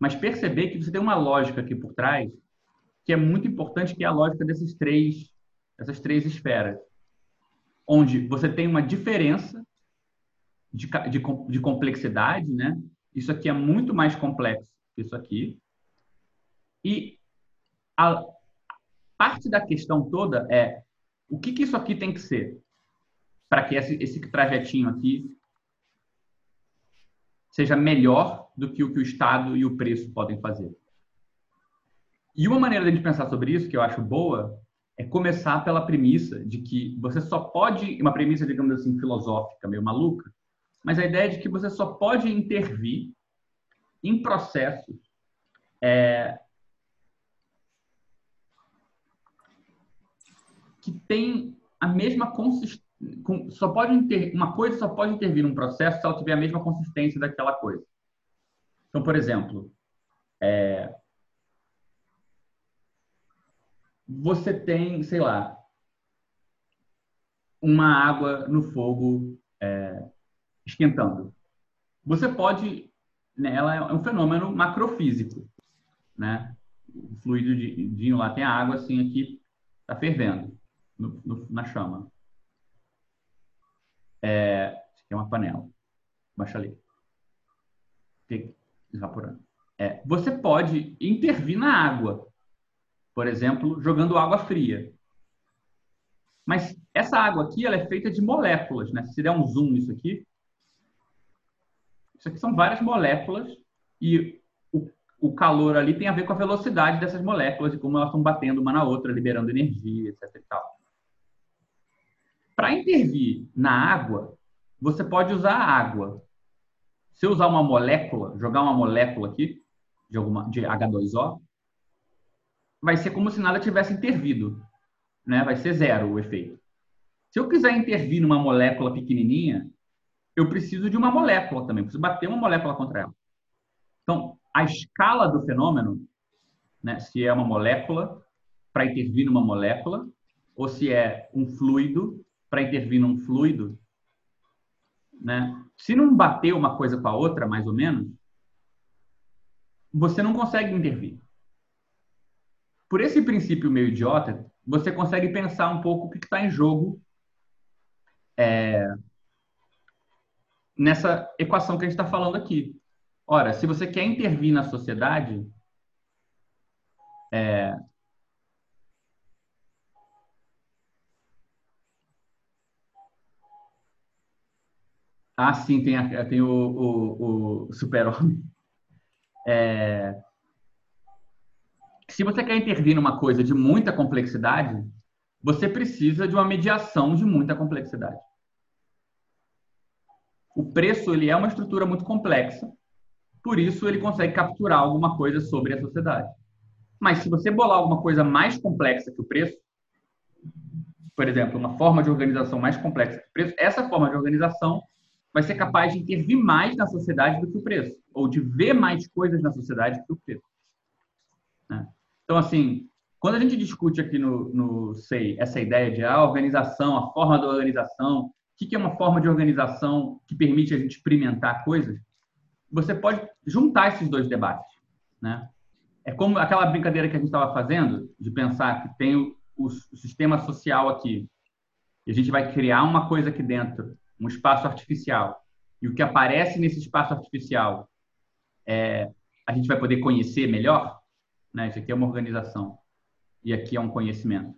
mas perceber que você tem uma lógica aqui por trás que é muito importante, que é a lógica desses três, essas três esferas, onde você tem uma diferença de, de, de complexidade, né? Isso aqui é muito mais complexo que isso aqui. E a parte da questão toda é o que, que isso aqui tem que ser para que esse, esse trajetinho aqui seja melhor do que o que o Estado e o preço podem fazer. E uma maneira de a gente pensar sobre isso, que eu acho boa, é começar pela premissa de que você só pode, uma premissa, digamos assim, filosófica, meio maluca, mas a ideia de que você só pode intervir em processos é, que têm a mesma consistência só pode inter, uma coisa só pode intervir num processo se ela tiver a mesma consistência daquela coisa. Então, por exemplo, é, você tem, sei lá, uma água no fogo é, esquentando. Você pode, né, ela é um fenômeno macrofísico, né? O fluido de, de lá tem água assim aqui está fervendo no, no, na chama. É, aqui é uma panela. Baixa ali. Evaporando. É, você pode intervir na água. Por exemplo, jogando água fria. Mas essa água aqui ela é feita de moléculas. Né? Se der um zoom nisso aqui, isso aqui são várias moléculas e o, o calor ali tem a ver com a velocidade dessas moléculas e como elas estão batendo uma na outra, liberando energia, etc. Para intervir na água, você pode usar a água. Se eu usar uma molécula, jogar uma molécula aqui, de, alguma, de H2O, vai ser como se nada tivesse intervido. Né? Vai ser zero o efeito. Se eu quiser intervir numa molécula pequenininha, eu preciso de uma molécula também, preciso bater uma molécula contra ela. Então, a escala do fenômeno, né, se é uma molécula para intervir numa molécula, ou se é um fluido para intervir num fluido, né? Se não bater uma coisa com a outra, mais ou menos, você não consegue intervir. Por esse princípio meio idiota, você consegue pensar um pouco o que está em jogo é, nessa equação que a gente está falando aqui. Ora, se você quer intervir na sociedade, é, Ah, sim, tem, a, tem o, o, o super-homem. É... se você quer intervir numa coisa de muita complexidade, você precisa de uma mediação de muita complexidade. O preço ele é uma estrutura muito complexa, por isso ele consegue capturar alguma coisa sobre a sociedade. Mas se você bolar alguma coisa mais complexa que o preço, por exemplo, uma forma de organização mais complexa que o preço, essa forma de organização vai ser capaz de intervir mais na sociedade do que o preço, ou de ver mais coisas na sociedade do que o preço. Né? Então, assim, quando a gente discute aqui no, no SEI essa ideia de a ah, organização, a forma da organização, o que é uma forma de organização que permite a gente experimentar coisas, você pode juntar esses dois debates. Né? É como aquela brincadeira que a gente estava fazendo, de pensar que tem o, o sistema social aqui, e a gente vai criar uma coisa aqui dentro, um espaço artificial, e o que aparece nesse espaço artificial é, a gente vai poder conhecer melhor, né? Isso aqui é uma organização e aqui é um conhecimento.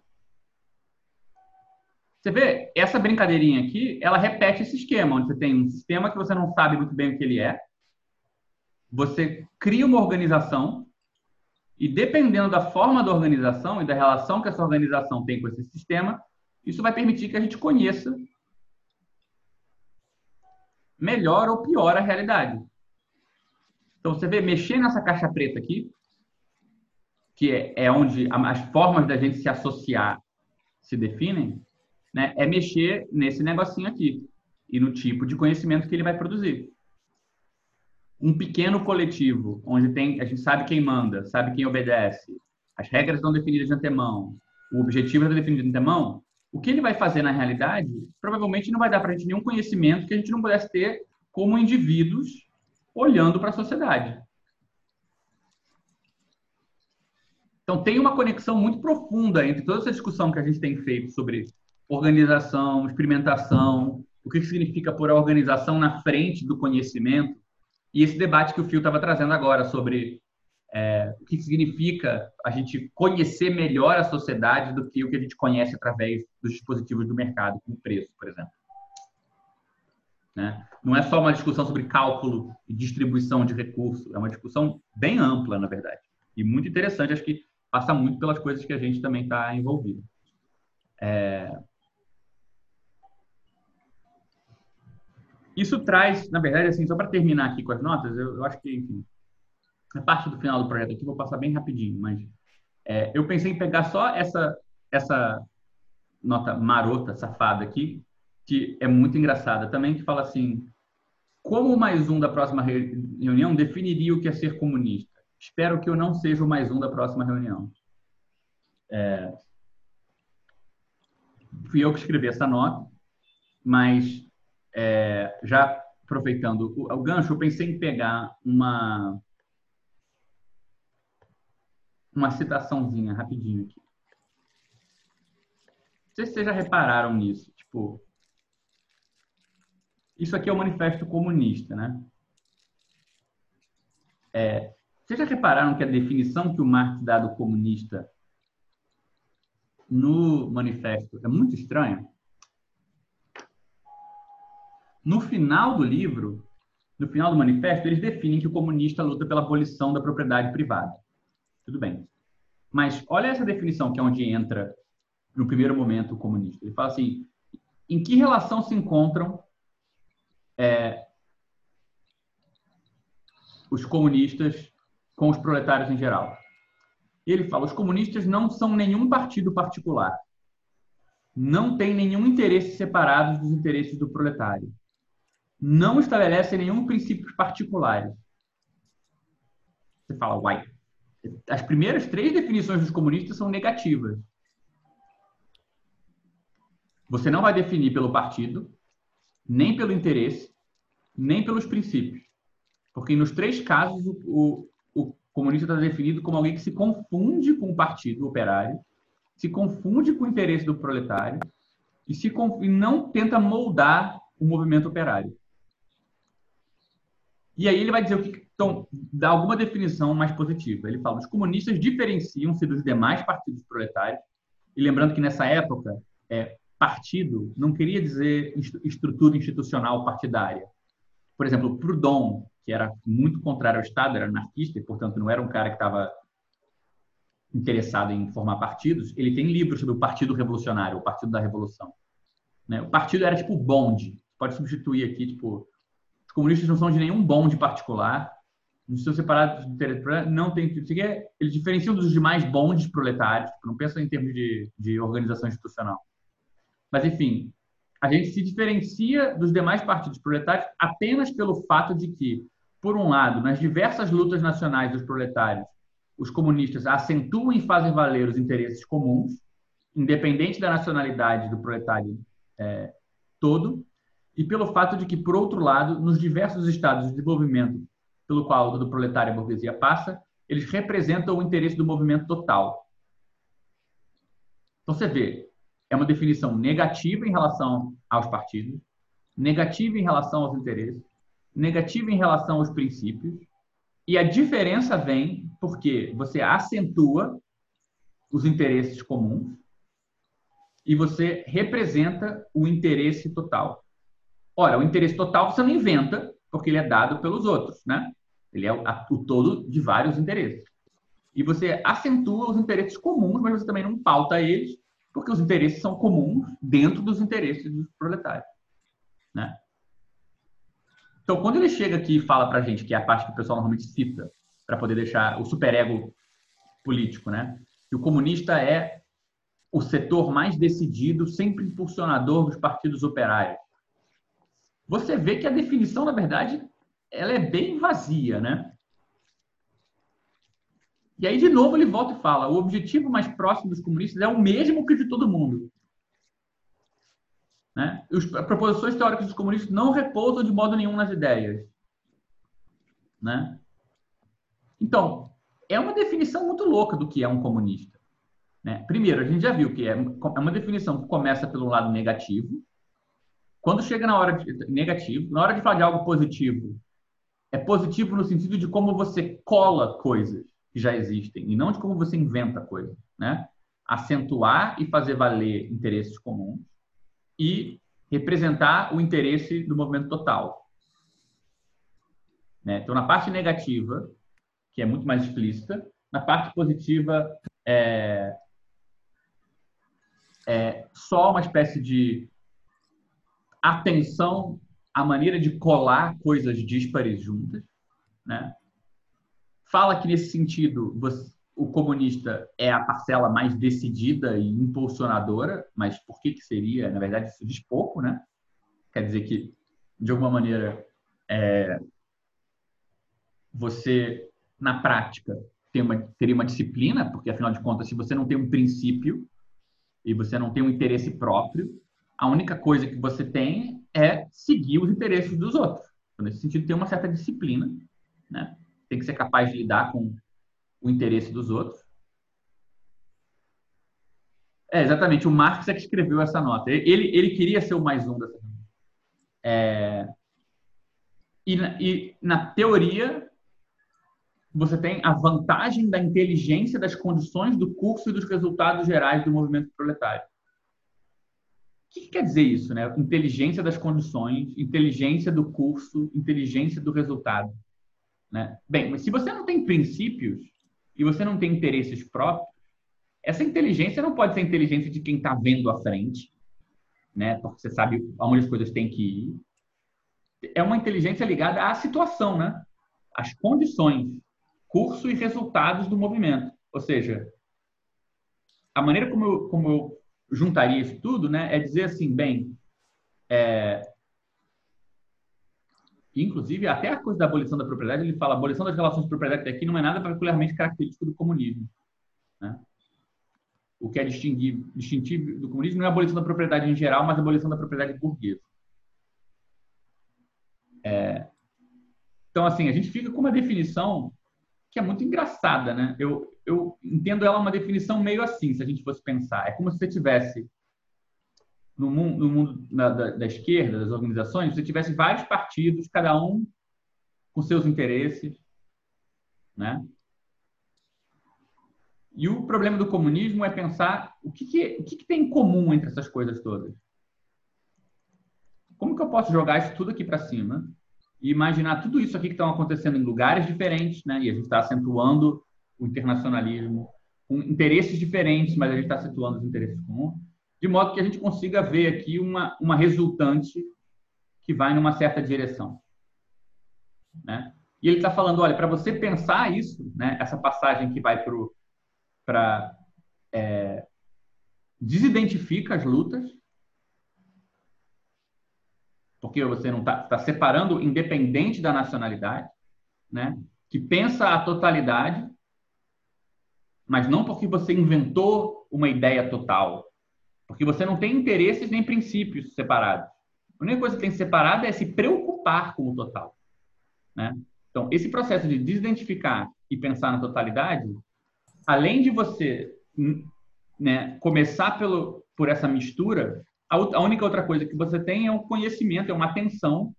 Você vê, essa brincadeirinha aqui, ela repete esse esquema, onde você tem um sistema que você não sabe muito bem o que ele é, você cria uma organização e dependendo da forma da organização e da relação que essa organização tem com esse sistema, isso vai permitir que a gente conheça melhor ou pior a realidade. Então, você vê, mexer nessa caixa preta aqui, que é, é onde as formas da gente se associar se definem, né, é mexer nesse negocinho aqui e no tipo de conhecimento que ele vai produzir. Um pequeno coletivo, onde tem, a gente sabe quem manda, sabe quem obedece, as regras estão definidas de antemão, o objetivo está definido de antemão, o que ele vai fazer na realidade provavelmente não vai dar para a gente nenhum conhecimento que a gente não pudesse ter como indivíduos olhando para a sociedade. Então, tem uma conexão muito profunda entre toda essa discussão que a gente tem feito sobre organização, experimentação, o que significa pôr a organização na frente do conhecimento, e esse debate que o Fio estava trazendo agora sobre é, o que significa a gente conhecer melhor a sociedade do que o que a gente conhece através dos dispositivos do mercado, como preço, por exemplo. Né? Não é só uma discussão sobre cálculo e distribuição de recursos, é uma discussão bem ampla, na verdade, e muito interessante. Acho que passa muito pelas coisas que a gente também está envolvido. É... Isso traz, na verdade, assim, só para terminar aqui com as notas, eu, eu, acho que, enfim, a parte do final do projeto aqui vou passar bem rapidinho, mas é, eu pensei em pegar só essa, essa nota marota, safada aqui, que é muito engraçada também, que fala assim, como mais um da próxima reunião definiria o que é ser comunista? Espero que eu não seja o mais um da próxima reunião. É... Fui eu que escrevi essa nota, mas é, já aproveitando o, o gancho, eu pensei em pegar uma uma citaçãozinha rapidinho aqui. Não sei se vocês já repararam nisso. Tipo, isso aqui é o Manifesto Comunista, né? É, vocês já repararam que a definição que o Marx dá do comunista no manifesto é muito estranha? No final do livro, no final do manifesto, eles definem que o comunista luta pela abolição da propriedade privada. Tudo bem. Mas olha essa definição que é onde entra, no primeiro momento, o comunista. Ele fala assim: em que relação se encontram é, os comunistas com os proletários em geral. Ele fala: os comunistas não são nenhum partido particular. Não têm nenhum interesse separado dos interesses do proletário. Não estabelecem nenhum princípio particular. Você fala, uai. As primeiras três definições dos comunistas são negativas. Você não vai definir pelo partido, nem pelo interesse, nem pelos princípios. Porque nos três casos, o, o comunista está definido como alguém que se confunde com o partido operário, se confunde com o interesse do proletário e, se, e não tenta moldar o movimento operário. E aí ele vai dizer o que então, dá alguma definição mais positiva. Ele fala: os comunistas diferenciam-se dos demais partidos proletários. E lembrando que nessa época, é, partido não queria dizer estrutura institucional partidária. Por exemplo, Proudhon, que era muito contrário ao Estado, era anarquista e, portanto, não era um cara que estava interessado em formar partidos, ele tem livros sobre o Partido Revolucionário, o Partido da Revolução. Né? O partido era tipo bonde. Pode substituir aqui, tipo, os comunistas não são de nenhum bonde particular, são separados do interesse não tem eles diferenciam dos demais bondes proletários, não pensam em termos de, de organização institucional. Mas enfim, a gente se diferencia dos demais partidos proletários apenas pelo fato de que, por um lado, nas diversas lutas nacionais dos proletários, os comunistas acentuam e fazem valer os interesses comuns, independente da nacionalidade do proletário é, todo, e pelo fato de que, por outro lado, nos diversos estados de desenvolvimento pelo qual o proletário e a burguesia passa, eles representam o interesse do movimento total. Então, você vê, é uma definição negativa em relação aos partidos, negativa em relação aos interesses, negativa em relação aos princípios, e a diferença vem porque você acentua os interesses comuns e você representa o interesse total. Ora, o interesse total você não inventa, porque ele é dado pelos outros, né? Ele é o, todo de vários interesses. E você acentua os interesses comuns, mas você também não pauta eles, porque os interesses são comuns dentro dos interesses dos proletários, né? Então, quando ele chega aqui e fala para a gente, que é a parte que o pessoal normalmente cita, para poder deixar o superego político, né? Que o comunista é o setor mais decidido, sempre impulsionador dos partidos operários. Você vê que a definição, na verdade, ela é bem vazia, né? E aí, de novo, ele volta e fala: o objetivo mais próximo dos comunistas é o mesmo que o de todo mundo. Né? As proposições teóricas dos comunistas não repousam de modo nenhum nas ideias. Né? Então, é uma definição muito louca do que é um comunista. Né? Primeiro, a gente já viu que é, é uma definição que começa pelo lado negativo. Quando chega na hora de negativo, na hora de falar de algo positivo, é positivo no sentido de como você cola coisas que já existem e não de como você inventa coisas, né? Acentuar e fazer valer interesses comuns e representar o interesse do movimento total. Né? Então, na parte negativa, que é muito mais explícita, na parte positiva é, é só uma espécie de atenção à maneira de colar coisas díspares juntas, né? Fala que nesse sentido você, o comunista é a parcela mais decidida e impulsionadora, mas por que que seria? Na verdade, isso diz pouco, né? Quer dizer que de alguma maneira é, você na prática uma, teria uma disciplina, porque afinal de contas, se você não tem um princípio e você não tem um interesse próprio, a única coisa que você tem é seguir os interesses dos outros. Então, nesse sentido, tem uma certa disciplina, né? Tem que ser capaz de lidar com o interesse dos outros. É, exatamente. O Marx é que escreveu essa nota. Ele, ele queria ser o mais um dessa. É, e, e na teoria, você tem a vantagem da inteligência das condições do curso e dos resultados gerais do movimento proletário. O que, quer dizer isso, né? Inteligência das condições, inteligência do curso, inteligência do resultado. Né? Bem, mas se você não tem princípios e você não tem interesses próprios, essa inteligência não pode ser inteligência de quem está vendo à frente, né? Porque você sabe aonde as coisas têm que ir. É uma inteligência ligada à situação, né? Às condições curso e resultados do movimento. Ou seja, a maneira como eu, como eu juntaria isso tudo né, é dizer assim, bem, é, inclusive até a coisa da abolição da propriedade, ele fala a abolição das relações de propriedade aqui não é nada particularmente característico do comunismo. Né? O que é distintivo do comunismo não é a abolição da propriedade em geral, mas a abolição da propriedade burguesa. É, então, assim, a gente fica com uma definição que é muito engraçada, né? Eu, eu entendo ela uma definição meio assim, se a gente fosse pensar. É como se você tivesse no mundo, no mundo da, da, da, esquerda, das organizações, você tivesse vários partidos, cada um com seus interesses, né? E o problema do comunismo é pensar o que, que, o que, que tem em comum entre essas coisas todas. Como que eu posso jogar isso tudo aqui para cima e imaginar tudo isso aqui que estão acontecendo em lugares diferentes, né? E a gente está acentuando o internacionalismo com interesses diferentes, mas a gente está situando os interesses comuns, de modo que a gente consiga ver aqui uma, uma resultante que vai numa certa direção. Né? E ele está falando, olha, para você pensar isso, né, essa passagem que vai para é, desidentifica as lutas, porque você não está tá separando independente da nacionalidade, né, que pensa a totalidade, mas não porque você inventou uma ideia total, porque você não tem interesses nem princípios separados. A única coisa que tem separada é se preocupar com o total. Né? Então, esse processo de desidentificar e pensar na totalidade, além de você né, começar pelo, por essa mistura, a, a, única outra coisa que você tem é um conhecimento, é uma atenção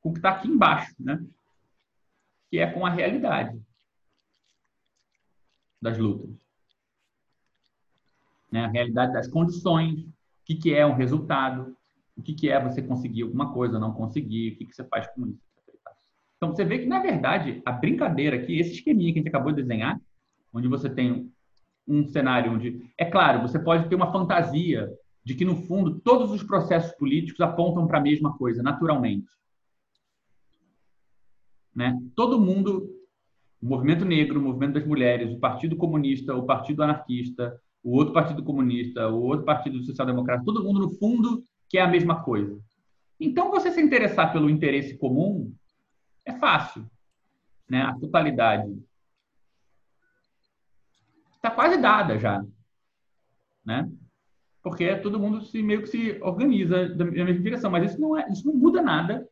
com o que está aqui embaixo, né? que é com a realidade das lutas. Né? A realidade das condições, o que, que é um resultado, o que, que é você conseguir alguma coisa, não conseguir, o que, que você faz com isso. Então, você vê que, na verdade, a brincadeira aqui, esse esqueminha que a gente acabou de desenhar, onde você tem um cenário onde, é claro, você pode ter uma fantasia de que, no fundo, todos os processos políticos apontam para a mesma coisa, naturalmente. Né? Todo mundo, o movimento negro, o movimento das mulheres, o Partido Comunista, o Partido Anarquista, o outro Partido Comunista, o outro Partido Social-Democrata, todo mundo, no fundo, quer a mesma coisa. Então, você se interessar pelo interesse comum é fácil. Né? A totalidade está quase dada já. Né? Porque todo mundo se meio que se organiza da mesma direção. Mas isso não, é, isso não muda nada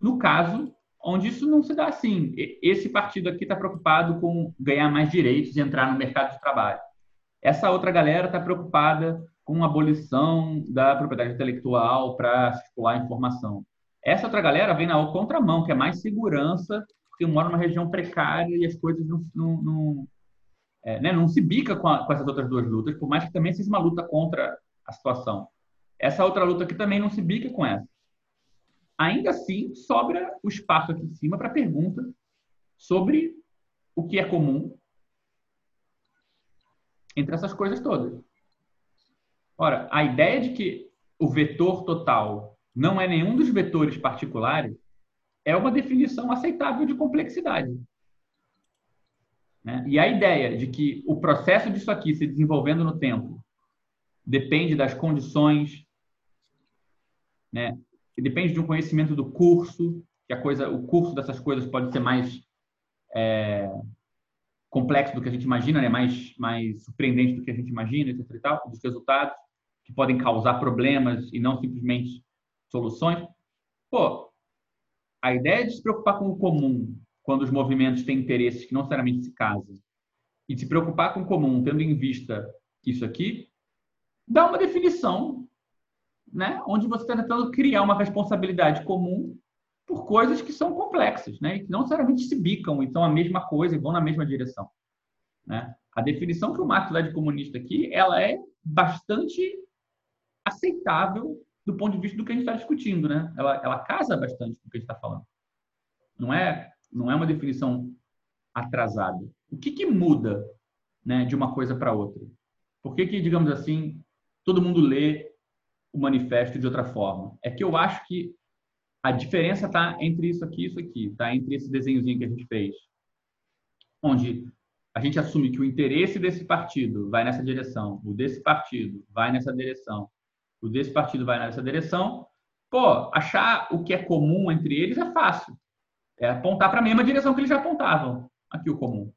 no caso onde isso não se dá assim. Esse partido aqui está preocupado com ganhar mais direitos e entrar no mercado de trabalho. Essa outra galera está preocupada com a abolição da propriedade intelectual para circular informação. Essa outra galera vem na contramão, que é mais segurança, porque mora numa região precária e as coisas não, não, não, é, né, não se bica com, a, com, essas outras duas lutas, por mais que também seja uma luta contra a situação. Essa outra luta aqui também não se bica com essa. Ainda assim, sobra o espaço aqui em cima para pergunta sobre o que é comum entre essas coisas todas. Ora, a ideia de que o vetor total não é nenhum dos vetores particulares, é uma definição aceitável de complexidade. Né? E a ideia de que o processo disso aqui se desenvolvendo no tempo depende das condições, né? Depende de um conhecimento do curso, que a coisa, o curso dessas coisas pode ser mais é, complexo do que a gente imagina, né? mais, mais surpreendente do que a gente imagina, etc. E tal, dos resultados que podem causar problemas e não simplesmente soluções. Pô, a ideia de se preocupar com o comum quando os movimentos têm interesses que não necessariamente se casam e se preocupar com o comum tendo em vista isso aqui, dá uma definição, né, onde você está tentando criar uma responsabilidade comum por coisas que são complexas, né, e que não necessariamente se bicam e são a mesma coisa e vão na mesma direção, né? A definição que o Marx dá de comunista aqui, ela é bastante aceitável do ponto de vista do que a gente está discutindo, né? Ela, ela casa bastante com o que a gente está falando. Não é, não é uma definição atrasada. O que, que muda né, de uma coisa para outra? Por que, que, digamos assim, todo mundo lê o manifesto de outra forma? É que eu acho que a diferença está entre isso aqui e isso aqui, está entre esse desenhozinho que a gente fez, onde a gente assume que o interesse desse partido vai nessa direção, o desse partido vai nessa direção, o desse partido vai nessa direção, pô, achar o que é comum entre eles é fácil. É apontar para a mesma direção que eles já apontavam. Aqui o comum.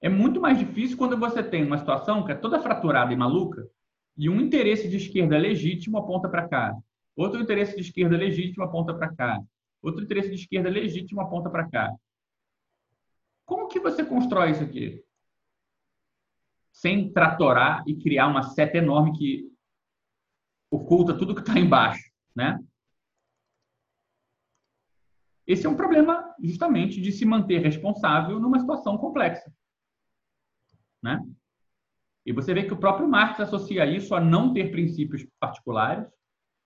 É muito mais difícil quando você tem uma situação que é toda fraturada e maluca e um interesse de esquerda legítimo aponta para cá, outro interesse de esquerda legítimo aponta para cá, outro interesse de esquerda legítimo aponta para cá. Como que você constrói isso aqui? Sem tratorar e criar uma seta enorme que oculta tudo que está embaixo, né? Esse é um problema justamente de se manter responsável numa situação complexa, né? E você vê que o próprio Marx associa isso a não ter princípios particulares,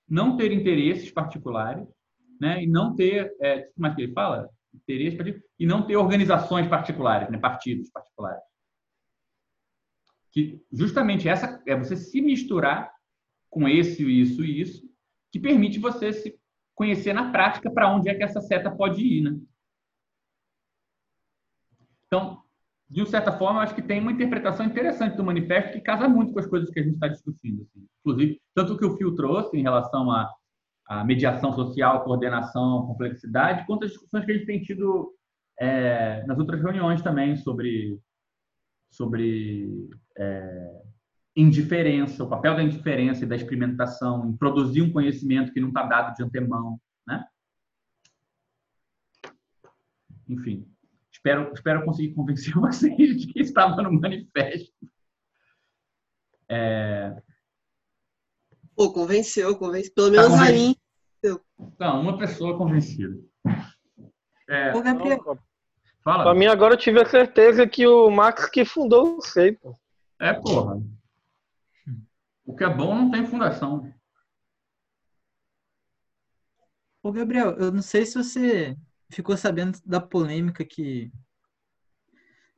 não ter interesses particulares, né? E não ter, é, como é que ele fala? Interesses e não ter organizações particulares, né? Partidos particulares. que justamente essa é você se misturar com esse, isso e isso, que permite você se conhecer na prática para onde é que essa seta pode ir, né? Então, de certa forma, acho que tem uma interpretação interessante do manifesto que casa muito com as coisas que a gente está discutindo. Assim. Inclusive, tanto que o Fio trouxe em relação à, à, mediação social, coordenação, complexidade, quanto as discussões que a gente tem tido é, nas outras reuniões também sobre, sobre é, indiferença, o papel da indiferença e da experimentação em produzir um conhecimento que não está dado de antemão, né? Enfim, espero, espero conseguir convencer <laughs> vocês de que estava no manifesto. É... Pô, convenceu, convenceu. Pelo menos tá a mim. Não, uma pessoa convencida. É... Ô, Gabriel. Fala. Pra mim, agora eu tive a certeza que o Max que fundou o SEI, pô. É, porra. O que é bom não tem fundação. Ô, Gabriel, eu não sei se você ficou sabendo da polêmica que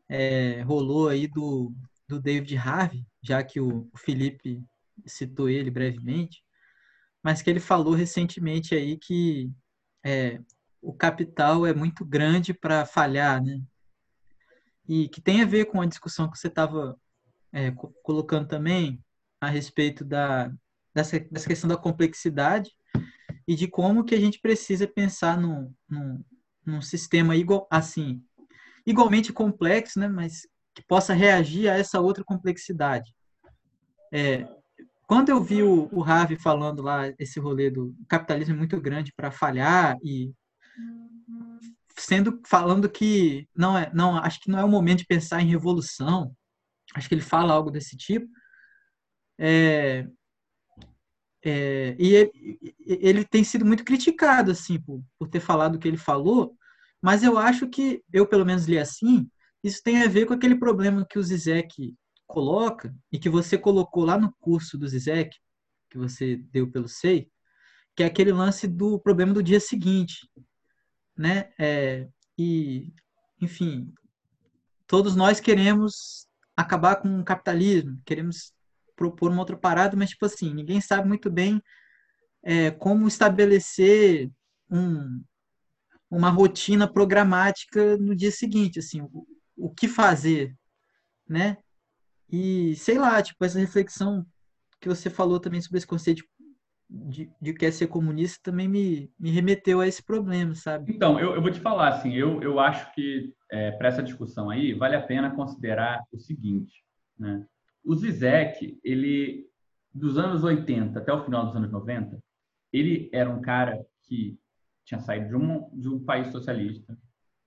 é, rolou aí do, do David Harvey, já que o, o Felipe citou ele brevemente, mas que ele falou recentemente aí que é, o capital é muito grande para falhar, né? E que tem a ver com a discussão que você estava é, colocando também, a respeito da, dessa, dessa questão da complexidade e de como que a gente precisa pensar num, num, num sistema igual, assim, igualmente complexo, né, mas que possa reagir a essa outra complexidade. É, quando eu vi o, o Ravi falando lá esse rolê do capitalismo é muito grande para falhar e sendo falando que não é não acho que não é o momento de pensar em revolução acho que ele fala algo desse tipo é, é, e ele, ele, tem sido muito criticado assim por, por ter falado o que ele falou, mas eu acho que eu pelo menos li assim, isso tem a ver com aquele problema que o Zizek coloca e que você colocou lá no curso do Zizek, que você deu pelo SEI, que é aquele lance do problema do dia seguinte, né? É, e, enfim, todos nós queremos acabar com o capitalismo, queremos propor uma outra parada, mas, tipo assim, ninguém sabe muito bem é, como estabelecer um, uma rotina programática no dia seguinte, assim, o, o que fazer, né? E, sei lá, tipo, essa reflexão que você falou também sobre esse conceito de, de que é ser comunista também me, me remeteu a esse problema, sabe? Então, eu, eu vou te falar, assim, eu, eu acho que é, para essa discussão aí, vale a pena considerar o seguinte, né? O Zizek, ele, dos anos 80 até o final dos anos 90, ele era um cara que tinha saído de um, de um país socialista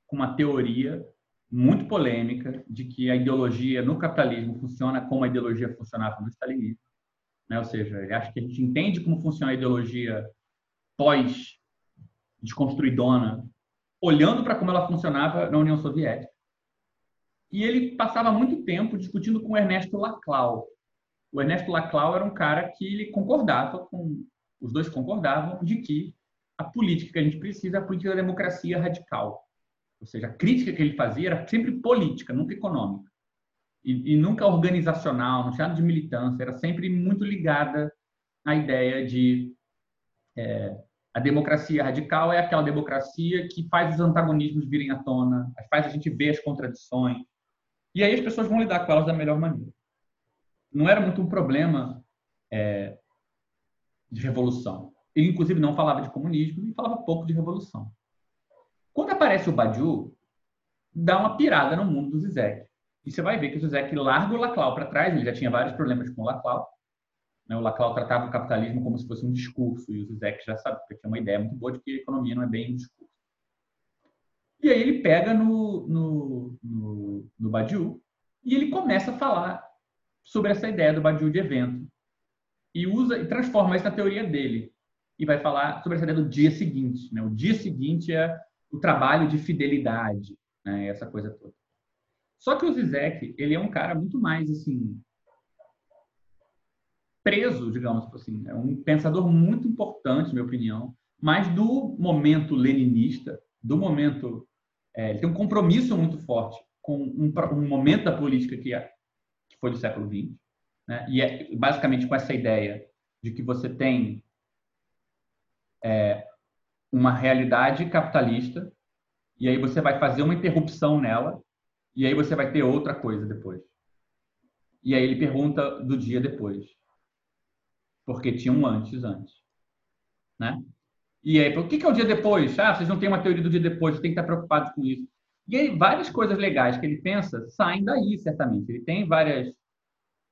com uma teoria muito polêmica de que a ideologia no capitalismo funciona como a ideologia funcionava no stalinismo. Né? Ou seja, ele acha que a gente entende como funciona a ideologia pós-desconstruidona, olhando para como ela funcionava na União Soviética. E ele passava muito tempo discutindo com o Ernesto Laclau. O Ernesto Laclau era um cara que ele concordava com, os dois concordavam de que a política que a gente precisa é a política da democracia radical. Ou seja, a crítica que ele fazia era sempre política, nunca econômica. E, e nunca organizacional, não tinha nada de militância, era sempre muito ligada à ideia de é, a democracia radical é aquela democracia que faz os antagonismos virem à tona, faz a gente ver as contradições, e aí as pessoas vão lidar com elas da melhor maneira. Não era muito um problema é, de revolução. Ele, inclusive, não falava de comunismo e falava pouco de revolução. Quando aparece o Badiou, dá uma pirada no mundo do Zizek. E você vai ver que o Zizek larga o Laclau para trás, ele já tinha vários problemas com o Laclau. Né? O Laclau tratava o capitalismo como se fosse um discurso, e o Zizek já sabe, porque tinha uma ideia muito boa de que a economia não é bem um discurso. E aí ele pega no, no, no, no Badiou e ele começa a falar sobre essa ideia do Badiou de evento. E usa e transforma isso na teoria dele. E vai falar sobre essa ideia do dia seguinte. Né? O dia seguinte é o trabalho de fidelidade, né? essa coisa toda. Só que o Zizek, ele é um cara muito mais, assim, preso, digamos assim. É um pensador muito importante, na minha opinião, mas do momento leninista, do momento é, ele tem um compromisso muito forte com um, um, momento da política que que foi do século XX, né? e é basicamente com essa ideia de que você tem é, uma realidade capitalista e aí você vai fazer uma interrupção nela e aí você vai ter outra coisa depois. E aí ele pergunta do dia depois. Porque tinha um antes antes. Né? E aí, o que é o dia depois? Ah, vocês não têm uma teoria do dia depois, tem que estar preocupado com isso. E aí, várias coisas legais que ele pensa saem daí, certamente. Ele tem várias.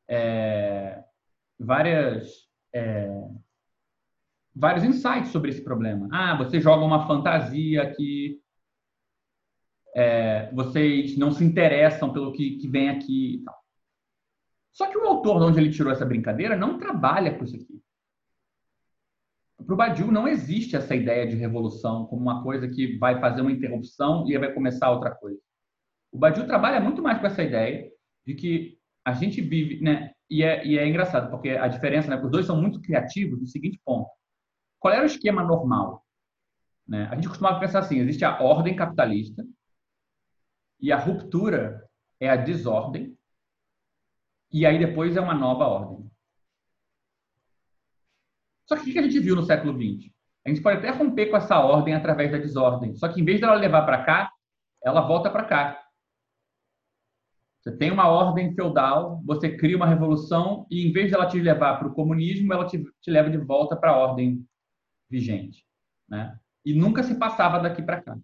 É, várias. É, vários insights sobre esse problema. Ah, você joga uma fantasia que é, vocês não se interessam pelo que, que vem aqui e tal. Só que o autor de onde ele tirou essa brincadeira não trabalha com isso aqui. Para o Badiou não existe essa ideia de revolução como uma coisa que vai fazer uma interrupção e vai começar outra coisa. O Badiou trabalha muito mais com essa ideia de que a gente vive, né? E é, e é engraçado porque a diferença, né? Os dois são muito criativos no seguinte ponto: qual era o esquema normal? Né? A gente costumava pensar assim: existe a ordem capitalista e a ruptura é a desordem e aí depois é uma nova ordem. Só que o que a gente viu no século XX? A gente pode até romper com essa ordem através da desordem. Só que em vez dela levar para cá, ela volta para cá. Você tem uma ordem feudal, você cria uma revolução e em vez dela te levar para o comunismo, ela te, te leva de volta para a ordem vigente, né? E nunca se passava daqui para cá.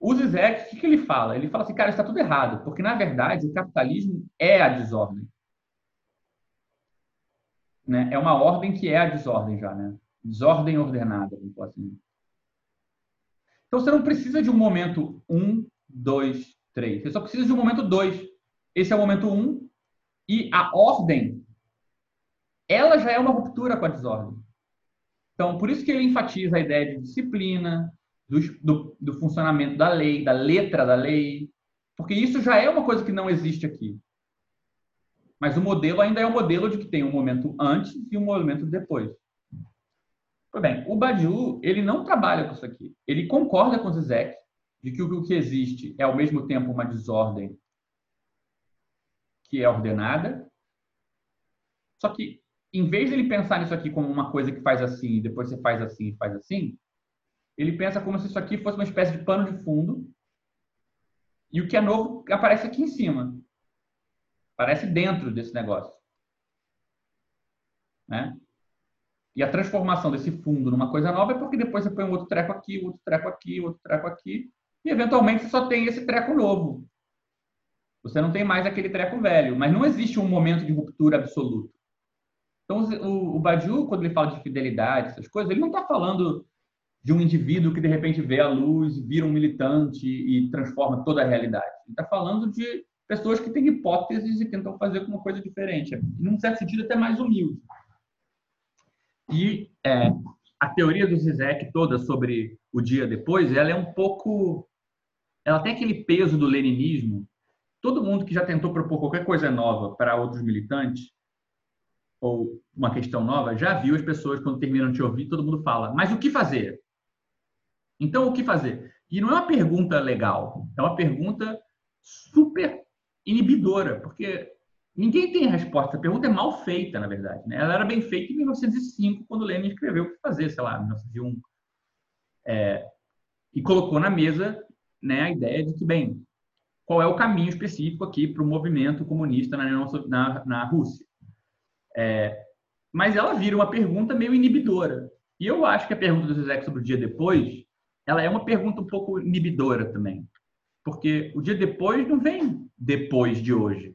O Zizek, o que, que ele fala? Ele fala assim, cara, está tudo errado, porque na verdade o capitalismo é a desordem. Né? É uma ordem que é a desordem já, né? Desordem ordenada, vamos assim. Então você não precisa de um momento um, dois, três. Você só precisa de um momento dois. Esse é o momento um e a ordem, ela já é uma ruptura com a desordem. Então, por isso que ele enfatiza a ideia de disciplina, do, do, do funcionamento da lei, da letra da lei, porque isso já é uma coisa que não existe aqui. Mas o modelo ainda é o um modelo de que tem um momento antes e um momento depois. Pois bem, o Badiou, ele não trabalha com isso aqui. Ele concorda com o Zizek de que o que existe é ao mesmo tempo uma desordem que é ordenada. Só que, em vez de ele pensar nisso aqui como uma coisa que faz assim, depois você faz assim e faz assim, ele pensa como se isso aqui fosse uma espécie de pano de fundo e o que é novo aparece aqui em cima. Aparece dentro desse negócio. Né? E a transformação desse fundo numa coisa nova é porque depois você põe um outro treco aqui, outro treco aqui, outro treco aqui, e eventualmente você só tem esse treco novo. Você não tem mais aquele treco velho, mas não existe um momento de ruptura absoluta. Então, o, o Badiou, quando ele fala de fidelidade, essas coisas, ele não está falando de um indivíduo que de repente vê a luz, vira um militante e transforma toda a realidade. Ele está falando de pessoas que têm hipóteses e tentam fazer uma coisa diferente, num certo sentido até mais humilde. E é, a teoria do Zizek toda sobre o dia depois, ela é um pouco, ela tem aquele peso do leninismo. Todo mundo que já tentou propor qualquer coisa nova para outros militantes ou uma questão nova, já viu as pessoas quando terminam de ouvir, todo mundo fala: "Mas o que fazer?" Então, o que fazer? E não é uma pergunta legal, é uma pergunta super inibidora, porque ninguém tem resposta. A pergunta é mal feita, na verdade. Né? Ela era bem feita em 1905, quando Lenin escreveu o que fazer, sei lá, 1901. É, e colocou na mesa né, a ideia de que, bem, qual é o caminho específico aqui para o movimento comunista na, na, na Rússia? É, mas ela vira uma pergunta meio inibidora. E eu acho que a pergunta do Zizek sobre o dia depois ela é uma pergunta um pouco inibidora também. Porque o dia depois não vem depois de hoje.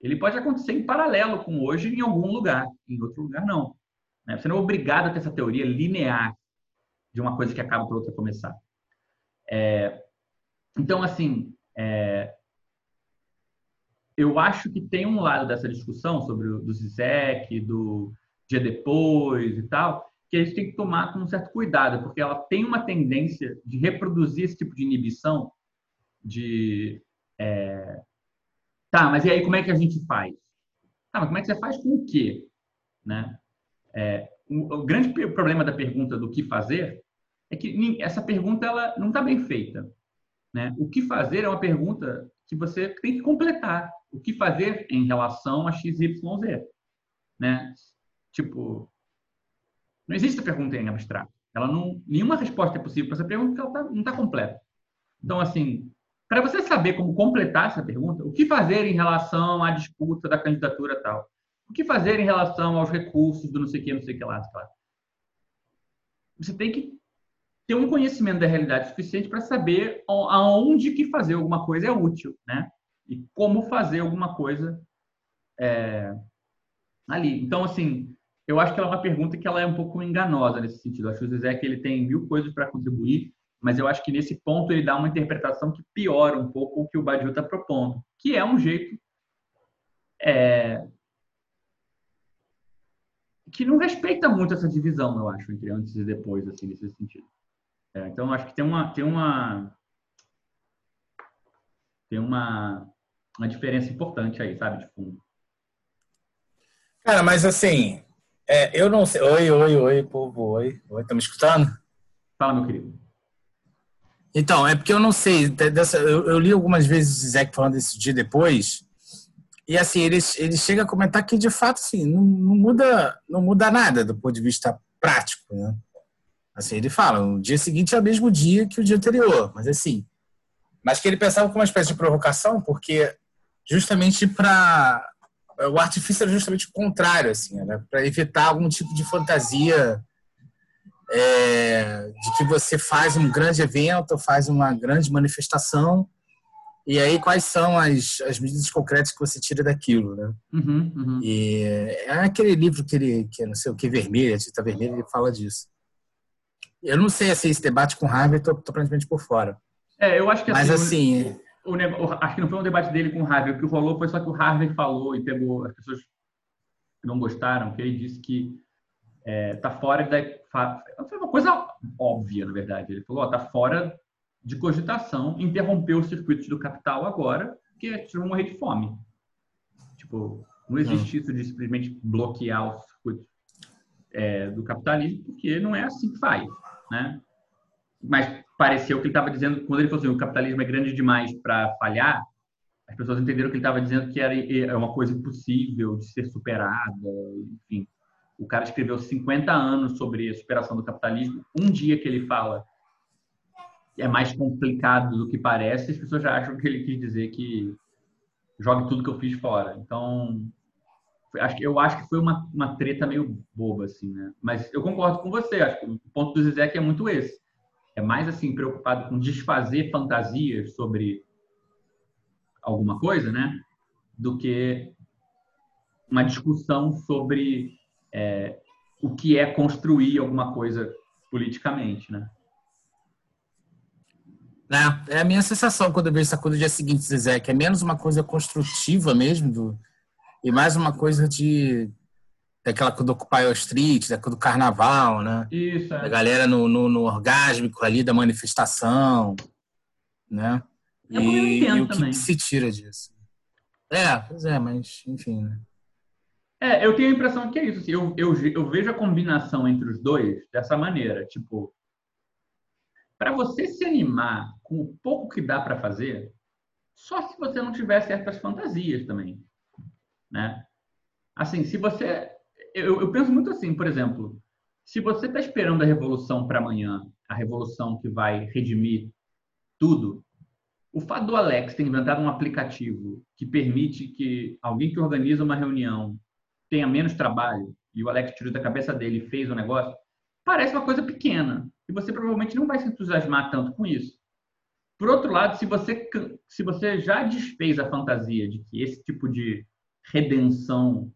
Ele pode acontecer em paralelo com hoje em algum lugar, em outro lugar não. Né? Você não é obrigado a ter essa teoria linear de uma coisa que acaba por outra começar. É... Então, assim, é... eu acho que tem um lado dessa discussão sobre o do Zizek, do dia depois e tal, que a gente tem que tomar com um certo cuidado, porque ela tem uma tendência de reproduzir esse tipo de inibição de é... tá, mas e aí como é que a gente faz? Tá, mas como é que você faz com o quê? Né? É, o, o, grande problema da pergunta do que fazer é que essa pergunta ela não está bem feita. Né? O que fazer é uma pergunta que você tem que completar. O que fazer em relação a x, y, z, né? Tipo, não existe pergunta em abstrato. Ela não, nenhuma resposta é possível para essa pergunta porque ela tá, não está completa. Então, assim, para você saber como completar essa pergunta, o que fazer em relação à disputa da candidatura tal? O que fazer em relação aos recursos do não sei o que, não sei o que lá, lá. Você tem que ter um conhecimento da realidade suficiente para saber aonde que fazer alguma coisa é útil, né? E como fazer alguma coisa é, ali. Então, assim, eu acho que ela é uma pergunta que ela é um pouco enganosa nesse sentido. Eu acho que o Zizek ele tem mil coisas para contribuir, mas eu acho que nesse ponto ele dá uma interpretação que piora um pouco o que o Badiou está propondo, que é um jeito é, que não respeita muito essa divisão, eu acho, entre antes e depois, assim, nesse sentido. É, então, acho que tem uma tem uma tem uma, uma diferença importante aí, sabe, de fundo. Cara, mas assim, é, eu não sei. Oi, oi, oi, povo, oi. Oi, tá me escutando? Fala, meu querido. Então, é porque eu não sei. Dessa, eu, eu li algumas vezes o Zeke falando desse dia depois. E assim, ele, ele chega a comentar que de fato assim, não, não, muda, não muda nada do ponto de vista prático. Né? Assim, ele fala, o dia seguinte é o mesmo dia que o dia anterior, mas assim. Mas que ele pensava como uma espécie de provocação, porque justamente para o artifício era justamente o contrário, assim, para evitar algum tipo de fantasia é, de que você faz um grande evento, faz uma grande manifestação, e aí quais são as, as medidas concretas que você tira daquilo, né? Uhum, uhum. E é aquele livro que ele, que é não sei o que, vermelho, a tinta vermelha, ele fala disso. Eu não sei assim, esse debate com Harvey, estou praticamente por fora. É, eu acho que Mas assim, assim o, o, acho que não foi um debate dele com o Harvey. O que rolou foi só que o Harvey falou e pegou as pessoas que não gostaram, que ele disse que é, tá fora da. Foi uma coisa óbvia, na verdade. Ele falou: ó, tá fora de cogitação interromper os circuitos do capital agora, porque eles vão morrer de fome. Tipo, não existe isso de simplesmente bloquear os circuitos é, do capitalismo, porque não é assim que faz, né? Mas pareceu que ele estava dizendo, quando ele falou assim, o capitalismo é grande demais para falhar, as pessoas entenderam que ele estava dizendo que era é uma coisa impossível de ser superada, enfim. O cara escreveu 50 anos sobre a superação do capitalismo. Um dia que ele fala é mais complicado do que parece, as pessoas já acham que ele quis dizer que jogue tudo que eu fiz fora. Então, eu acho que foi uma, uma treta meio boba, assim, né? Mas eu concordo com você, acho que o ponto do Zizek é muito esse é mais assim preocupado com desfazer fantasias sobre alguma coisa, né, do que uma discussão sobre é, o que é construir alguma coisa politicamente, né? É, é a minha sensação quando eu vejo essa coisa do dia seguinte, Zezé, que é menos uma coisa construtiva mesmo do, e mais uma coisa de daquela do Occupy Street, daquela do carnaval, né? Isso, é. Da galera no, no, no orgásmico ali da manifestação, né? É e, e o que, que, se tira disso. É, pois é, mas enfim, né? É, eu tenho a impressão que é isso. Assim, eu, eu, eu vejo a combinação entre os dois dessa maneira. Tipo, para você se animar com o pouco que dá para fazer, só se você não tiver certas fantasias também, né? Assim, se você eu, eu penso muito assim, por exemplo, se você está esperando a revolução para amanhã, a revolução que vai redimir tudo, o fato do Alex ter inventado um aplicativo que permite que alguém que organiza uma reunião tenha menos trabalho, e o Alex tirou da cabeça dele e fez o negócio, parece uma coisa pequena. E você provavelmente não vai se entusiasmar tanto com isso. Por outro lado, se você, se você já desfez a fantasia de que esse tipo de redenção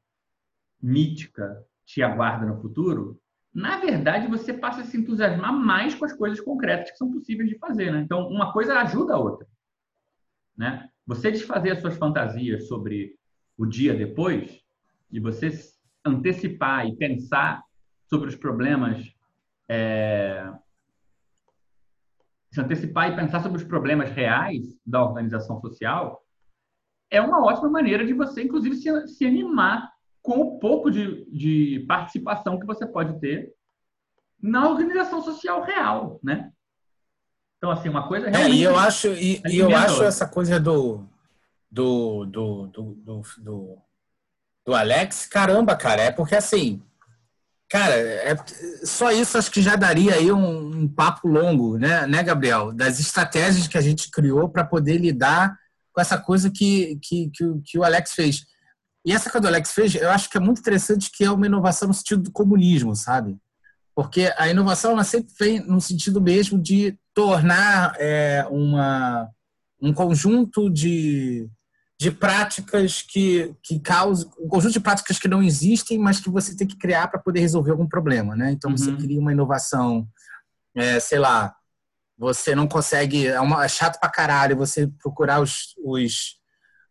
mítica te aguarda no futuro, na verdade você passa a se entusiasmar mais com as coisas concretas que são possíveis de fazer. Né? Então, uma coisa ajuda a outra. Né? Você desfazer as suas fantasias sobre o dia depois e você antecipar e pensar sobre os problemas, é... se antecipar e pensar sobre os problemas reais da organização social, é uma ótima maneira de você, inclusive, se, se animar com o pouco de, de participação que você pode ter na organização social real, né? Então, assim, uma coisa realmente... É, e eu acho, e, e eu acho essa coisa do... do, do, do, do, do, do Alex, caramba, cara, é porque assim, cara, é, só isso acho que já daria aí um, um papo longo, né, né, Gabriel? Das estratégias que a gente criou para poder lidar com essa coisa que, que, que, que o Alex fez. E essa coisa do Alex fez, eu acho que é muito interessante que é uma inovação no sentido do comunismo, sabe? Porque a inovação ela sempre vem no sentido mesmo de tornar é, uma, um conjunto de, de práticas que, que causam, um conjunto de práticas que não existem, mas que você tem que criar para poder resolver algum problema, né? Então, uhum. você cria uma inovação, é, sei lá, você não consegue, é, uma, é chato pra caralho você procurar os, os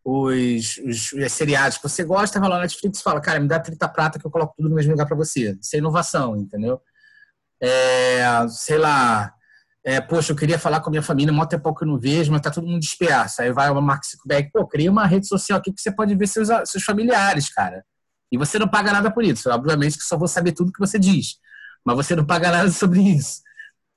os, os, os, seriados que você gosta, vai lá na Netflix e fala, cara, me dá 30 prata que eu coloco tudo no mesmo lugar para você. Isso é inovação, entendeu? É, sei lá, é, poxa, eu queria falar com a minha família, mó tempo que eu não vejo, mas tá todo mundo disperso. Aí vai o Mark Zuckerberg, pô, cria uma rede social aqui que você pode ver seus, seus familiares, cara. E você não paga nada por isso. Obviamente que só vou saber tudo que você diz. Mas você não paga nada sobre isso.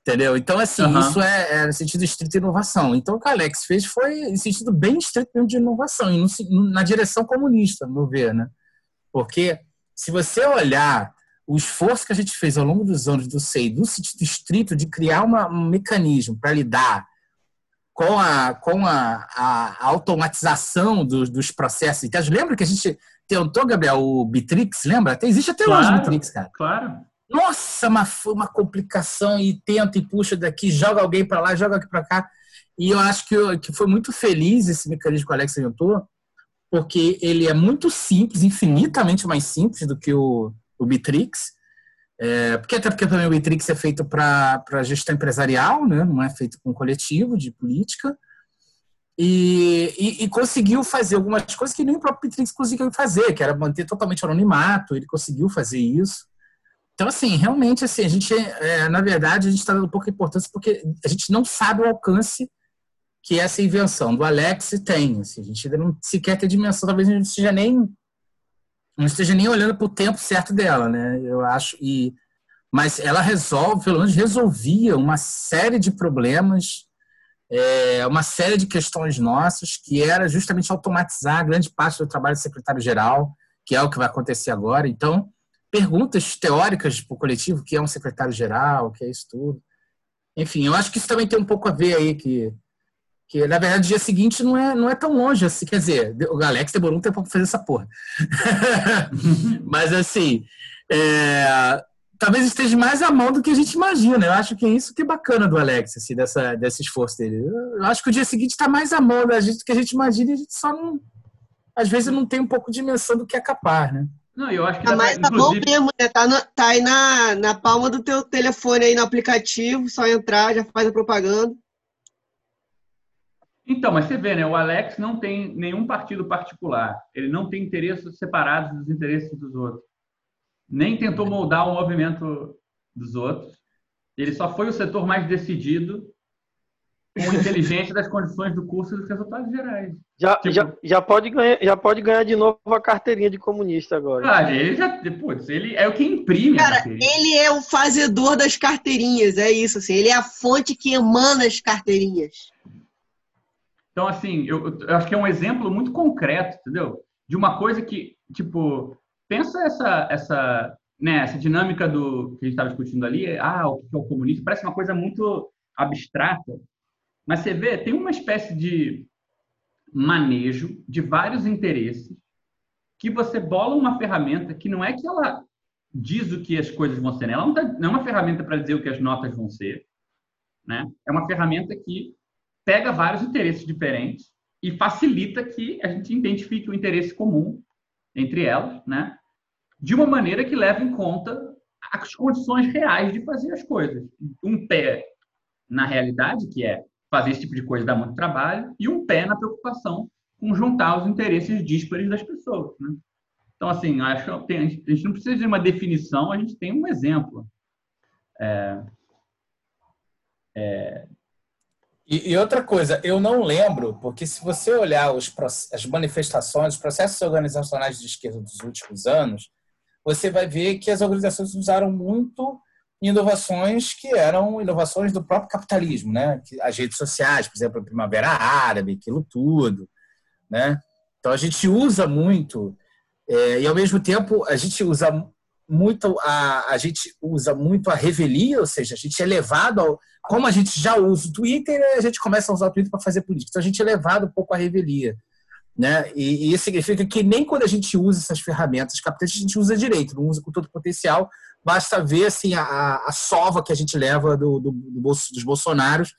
Entendeu? Então, assim, uhum. isso é, é, no sentido estrito de inovação. Então, o que o Alex fez foi em sentido bem estrito de inovação, e no, na direção comunista, no meu ver, né? Porque se você olhar o esforço que a gente fez ao longo dos anos do SEI, do sentido estrito de criar uma, um mecanismo para lidar com a, com a, a automatização dos, dos processos internos. Lembra que a gente tentou, Gabriel, o Bitrix, lembra? Até, existe até claro, hoje o Bitrix, cara. Claro. Nossa, mas foi uma complicação e tenta e puxa daqui, joga alguém para lá, joga aqui para cá. E eu acho que, que foi muito feliz esse mecanismo que o Alex inventou, porque ele é muito simples, infinitamente mais simples do que o, o Bitrix. É, porque até porque também o Bitrix é feito para gestão empresarial, né? não é feito com coletivo de política. E, e, e, conseguiu fazer algumas coisas que nem o próprio Bitrix conseguiu fazer, que era manter totalmente anonimato, ele conseguiu fazer isso. Então, assim, realmente, assim, a gente, é, na verdade, a gente está dando pouca importância porque a gente não sabe o alcance que essa invenção do Alex tem. Assim, a gente ainda não sequer tem dimensão, talvez a gente esteja nem não esteja nem olhando para o tempo certo dela, né? Eu acho e mas ela resolve, pelo menos resolvia uma série de problemas, é, uma série de questões nossas, que era justamente automatizar grande parte do trabalho do secretário-geral, que é o que vai acontecer agora. Então, perguntas teóricas para o coletivo, que é um secretário-geral, que é isso tudo. Enfim, eu acho que isso também tem um pouco a ver aí, que, que na verdade o dia seguinte não é, não é tão longe assim. Quer dizer, o Alex demorou um tempo para fazer essa porra. <laughs> Mas assim, é, talvez esteja mais à mão do que a gente imagina. Eu acho que é isso que é bacana do Alex, assim, dessa, desse esforço dele. Eu acho que o dia seguinte está mais à mão da gente do que a gente imagina e a gente só não. Às vezes não tem um pouco de dimensão do que é capaz, né? Não, eu acho que. Ah, mas tá inclusive... bom mesmo, né? Tá, no, tá aí na, na palma do teu telefone aí no aplicativo, só entrar, já faz a propaganda. Então, mas você vê, né? O Alex não tem nenhum partido particular. Ele não tem interesses separados dos interesses dos outros. Nem tentou moldar o movimento dos outros. Ele só foi o setor mais decidido com <laughs> inteligência das condições do curso e dos resultados gerais. Já, tipo, já, já, pode ganhar, já pode ganhar de novo a carteirinha de comunista agora. Ah, ele já, putz, ele é o que imprime. Cara, ele é o fazedor das carteirinhas, é isso, assim, ele é a fonte que emana as carteirinhas. Então, assim, eu, eu acho que é um exemplo muito concreto, entendeu? De uma coisa que, tipo, pensa essa, essa, né, essa dinâmica do que a gente estava discutindo ali, ah, o que é o comunismo, parece uma coisa muito abstrata, mas você vê, tem uma espécie de manejo de vários interesses que você bola uma ferramenta que não é que ela diz o que as coisas vão ser, né? ela não, tá, não é uma ferramenta para dizer o que as notas vão ser, né? É uma ferramenta que pega vários interesses diferentes e facilita que a gente identifique o interesse comum entre elas, né? De uma maneira que leva em conta as condições reais de fazer as coisas. Um pé na realidade, que é fazer esse tipo de coisa dá muito trabalho, e um pé na preocupação com juntar os interesses díspares das pessoas. Né? Então, assim, acho que a gente não precisa de uma definição, a gente tem um exemplo. É, é... E, e, outra coisa, eu não lembro, porque se você olhar os, as manifestações, os processos organizacionais de esquerda dos últimos anos, você vai ver que as organizações usaram muito inovações que eram inovações do próprio capitalismo, né? As redes sociais, por exemplo, a Primavera Árabe, aquilo tudo. né? Então a gente usa muito é, e ao mesmo tempo a gente usa muito a, a gente usa muito a revelia, ou seja, a gente é levado ao, como a gente já usa o Twitter, a gente começa a usar o Twitter para fazer política. Então a gente é levado um pouco à revelia. Né? E, e, isso significa que nem quando a gente usa essas ferramentas captantes, a gente usa direito, não usa com todo o potencial. Basta ver assim, a, a sova que a gente leva do, do, do dos bolsonaros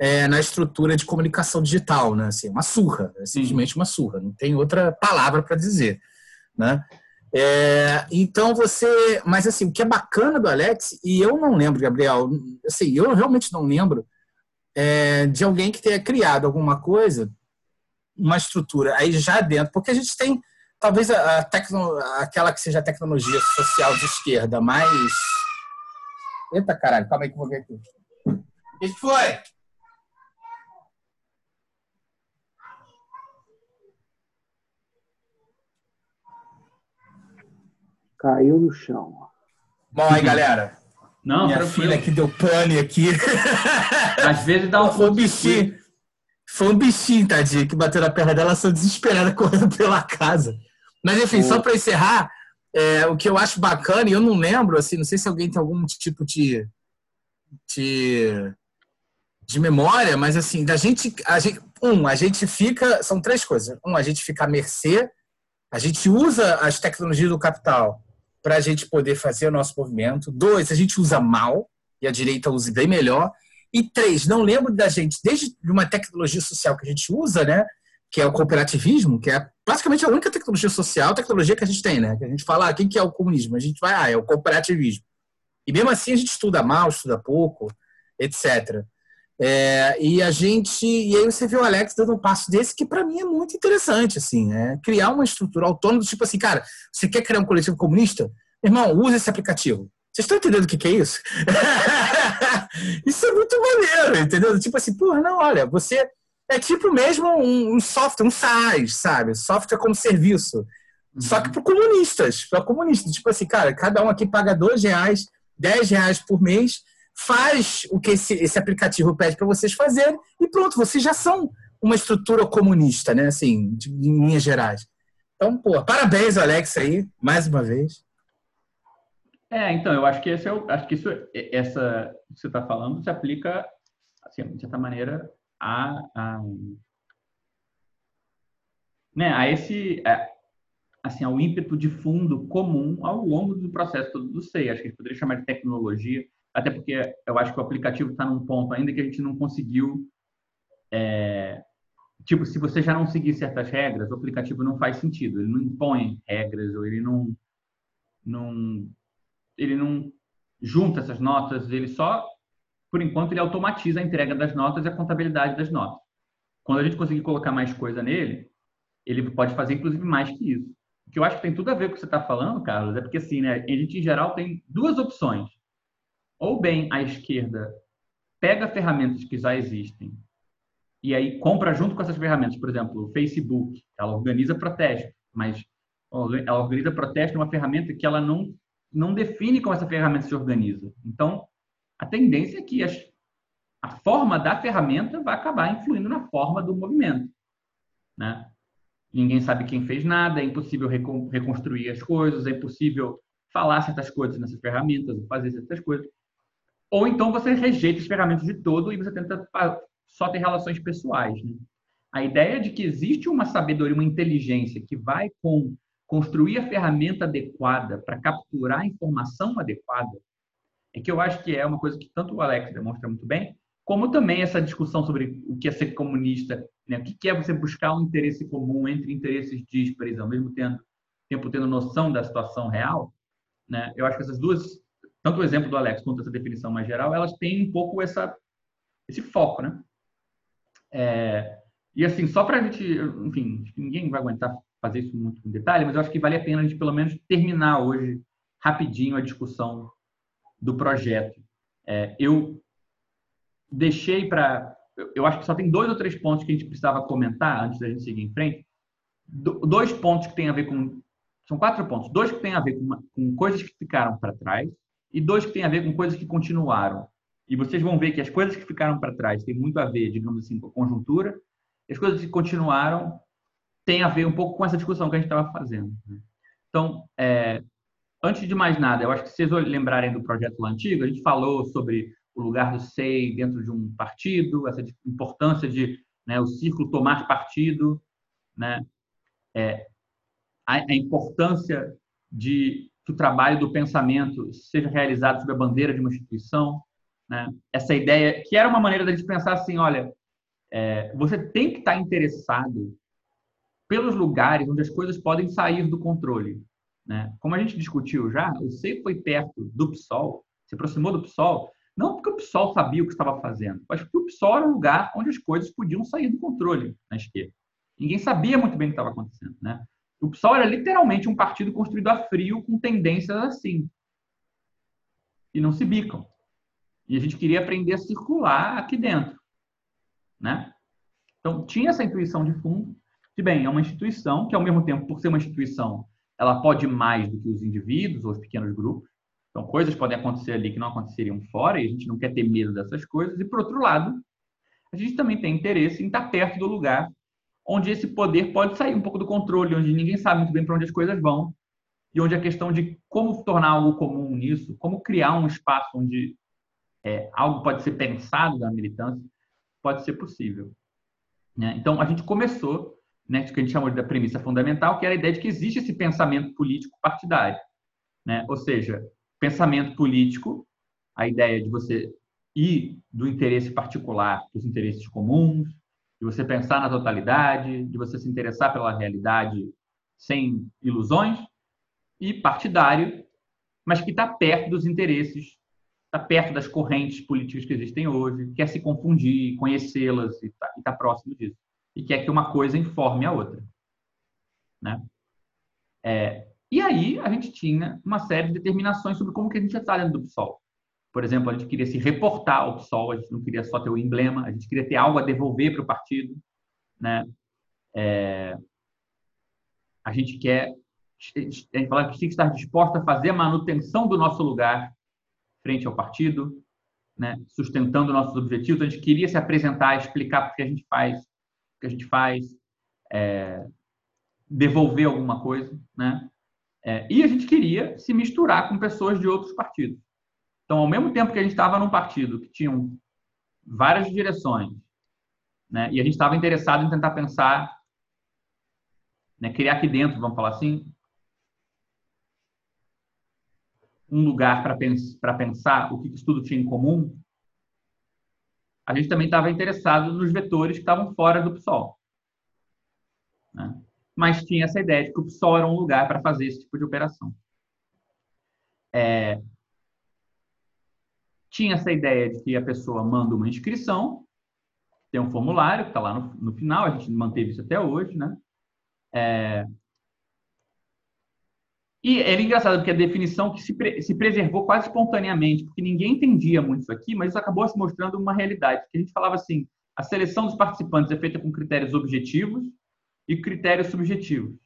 é, na estrutura de comunicação digital. Né? Assim, uma surra, é simplesmente uma surra, não tem outra palavra para dizer. Né? É, então você. Mas assim, o que é bacana do Alex, e eu não lembro, Gabriel, assim, eu realmente não lembro é, de alguém que tenha criado alguma coisa uma estrutura aí já dentro, porque a gente tem talvez a, a tecno, aquela que seja a tecnologia social de esquerda mais. Eita caralho, calma aí que eu vou ver aqui. O que foi? Caiu no chão. Bom aí, galera. Não, Minha tranquilo. filha que deu pane aqui. <laughs> Às vezes dá um. Foi um bichinho. Foi um bichinho, tadinho, que bateu na perna dela, sou desesperada <laughs> correndo pela casa. Mas, enfim, oh. só para encerrar, é, o que eu acho bacana, e eu não lembro, assim, não sei se alguém tem algum tipo de, de, de memória, mas, assim, da gente, a gente. Um, a gente fica. São três coisas. Um, a gente fica à mercê, a gente usa as tecnologias do capital para a gente poder fazer o nosso movimento. Dois, a gente usa mal, e a direita usa bem melhor. E três, não lembro da gente, desde uma tecnologia social que a gente usa, né? Que é o cooperativismo, que é basicamente a única tecnologia social, tecnologia que a gente tem, né? Que a gente fala, ah, quem que é o comunismo? A gente vai, ah, é o cooperativismo. E mesmo assim a gente estuda mal, estuda pouco, etc. É, e a gente, e aí você vê o Alex dando um passo desse que para mim é muito interessante, assim, é criar uma estrutura autônoma, tipo assim, cara, você quer criar um coletivo comunista? Irmão, use esse aplicativo. Vocês estão entendendo o que, que é isso? <laughs> isso é muito maneiro, entendeu? Tipo assim, porra, não, olha, você é tipo mesmo um, um software, um SaaS, sabe? Software como serviço. Uhum. Só que para comunistas, para comunistas. Tipo assim, cara, cada um aqui paga dois reais, dez reais por mês, faz o que esse, esse aplicativo pede para vocês fazerem e pronto, vocês já são uma estrutura comunista, né? Assim, de, em linhas gerais. Então, pô, parabéns, Alex, aí, mais uma vez. É, então, eu acho que esse é o, acho que isso, essa que você está falando se aplica, assim, de certa maneira, a, a né, a esse, a, assim, ao ímpeto de fundo comum ao longo do processo todo do SEI. Acho que a gente poderia chamar de tecnologia, até porque eu acho que o aplicativo está num ponto ainda que a gente não conseguiu, é, tipo, se você já não seguir certas regras, o aplicativo não faz sentido. Ele não impõe regras ou ele não, não ele não junta essas notas, ele só, por enquanto, ele automatiza a entrega das notas e a contabilidade das notas. Quando a gente conseguir colocar mais coisa nele, ele pode fazer, inclusive, mais que isso. O que eu acho que tem tudo a ver com o que você está falando, Carlos, é porque, assim, né, a gente, em geral, tem duas opções. Ou bem a esquerda pega ferramentas que já existem e aí compra junto com essas ferramentas. Por exemplo, o Facebook, ela organiza protesto, mas ela organiza protesto numa ferramenta que ela não não define como essa ferramenta se organiza. Então, a tendência é que as, a forma da ferramenta vai acabar influindo na forma do movimento. Né? Ninguém sabe quem fez nada, é impossível reconstruir as coisas, é impossível falar certas coisas nessas ferramentas, fazer certas coisas. Ou então você rejeita as ferramentas de todo e você tenta só ter relações pessoais. Né? A ideia de que existe uma sabedoria, uma inteligência que vai com construir a ferramenta adequada para capturar a informação adequada, é que eu acho que é uma coisa que tanto o Alex demonstra muito bem, como também essa discussão sobre o que é ser comunista, né? o que é você buscar um interesse comum entre interesses díspares, ao mesmo tempo, tendo noção da situação real. Né? Eu acho que essas duas, tanto o exemplo do Alex quanto essa definição mais geral, elas têm um pouco essa, esse foco. Né? É, e assim, só para a gente, enfim, ninguém vai aguentar fazer isso muito em detalhe, mas eu acho que vale a pena a gente pelo menos terminar hoje rapidinho a discussão do projeto. É, eu deixei para. Eu acho que só tem dois ou três pontos que a gente precisava comentar antes da gente seguir em frente. Do, dois pontos que têm a ver com. São quatro pontos. Dois que têm a ver com, com coisas que ficaram para trás e dois que têm a ver com coisas que continuaram. E vocês vão ver que as coisas que ficaram para trás têm muito a ver, digamos assim, com a conjuntura, e as coisas que continuaram tem a ver um pouco com essa discussão que a gente estava fazendo. Né? Então, é, antes de mais nada, eu acho que vocês lembrarem do projeto lá antigo, a gente falou sobre o lugar do SEI dentro de um partido, essa importância de né, o círculo tomar partido, né, é, a, a, importância de que o trabalho do pensamento seja realizado sob a bandeira de uma instituição, né, essa ideia que era uma maneira gente pensar assim, olha, é, você tem que estar interessado pelos lugares onde as coisas podem sair do controle. Né? Como a gente discutiu já, o SEI foi perto do PSOL, se aproximou do PSOL, não porque o PSOL sabia o que estava fazendo, mas porque o PSOL era um lugar onde as coisas podiam sair do controle na esquerda. Ninguém sabia muito bem o que estava acontecendo. Né? O PSOL era literalmente um partido construído a frio com tendências assim. E não se bicam. E a gente queria aprender a circular aqui dentro. Né? Então, tinha essa intuição de fundo de, bem, é uma instituição que, ao mesmo tempo, por ser uma instituição, ela pode mais do que os indivíduos ou os pequenos grupos. Então, coisas podem acontecer ali que não aconteceriam fora e a gente não quer ter medo dessas coisas. E, por outro lado, a gente também tem interesse em estar perto do lugar onde esse poder pode sair um pouco do controle, onde ninguém sabe muito bem para onde as coisas vão e onde a questão de como tornar algo comum nisso, como criar um espaço onde é, algo pode ser pensado na militância, pode ser possível. Né? Então, a gente começou, né, que a gente chamou da premissa fundamental, que era a ideia de que existe esse pensamento político partidário. Né? Ou seja, pensamento político, a ideia de você ir do interesse particular para os interesses comuns, de você pensar na totalidade, de você se interessar pela realidade sem ilusões, e partidário, mas que está perto dos interesses está perto das correntes políticas que existem hoje, quer se confundir, conhecê-las e está tá próximo disso. E quer que uma coisa informe a outra. Né? É, e aí a gente tinha uma série de determinações sobre como que a gente está dentro do PSOL. Por exemplo, a gente queria se reportar ao PSOL, a gente não queria só ter o emblema, a gente queria ter algo a devolver para o partido. Né? É, a gente quer a gente fala que tem que estar disposto a fazer a manutenção do nosso lugar frente ao partido, né, sustentando nossos objetivos. A gente queria se apresentar, explicar o que a gente faz, o que a gente faz, é, devolver alguma coisa, né? É, e a gente queria se misturar com pessoas de outros partidos. Então, ao mesmo tempo que a gente estava num partido que tinha várias direções, né, e a gente estava interessado em tentar pensar, né, criar aqui dentro, vamos falar assim, um lugar para pens pensar o que isso tudo tinha em comum, a gente também estava interessado nos vetores que estavam fora do PSOL. Né? Mas tinha essa ideia de que o PSOL era um lugar para fazer esse tipo de operação. É... Tinha essa ideia de que a pessoa manda uma inscrição, tem um formulário que está lá no, no, final, a gente manteve isso até hoje, né? É... E era engraçado, porque a definição que se, pre se preservou quase espontaneamente, porque ninguém entendia muito isso aqui, mas isso acabou se mostrando uma realidade. Que a gente falava assim, a seleção dos participantes é feita com critérios objetivos e critérios subjetivos.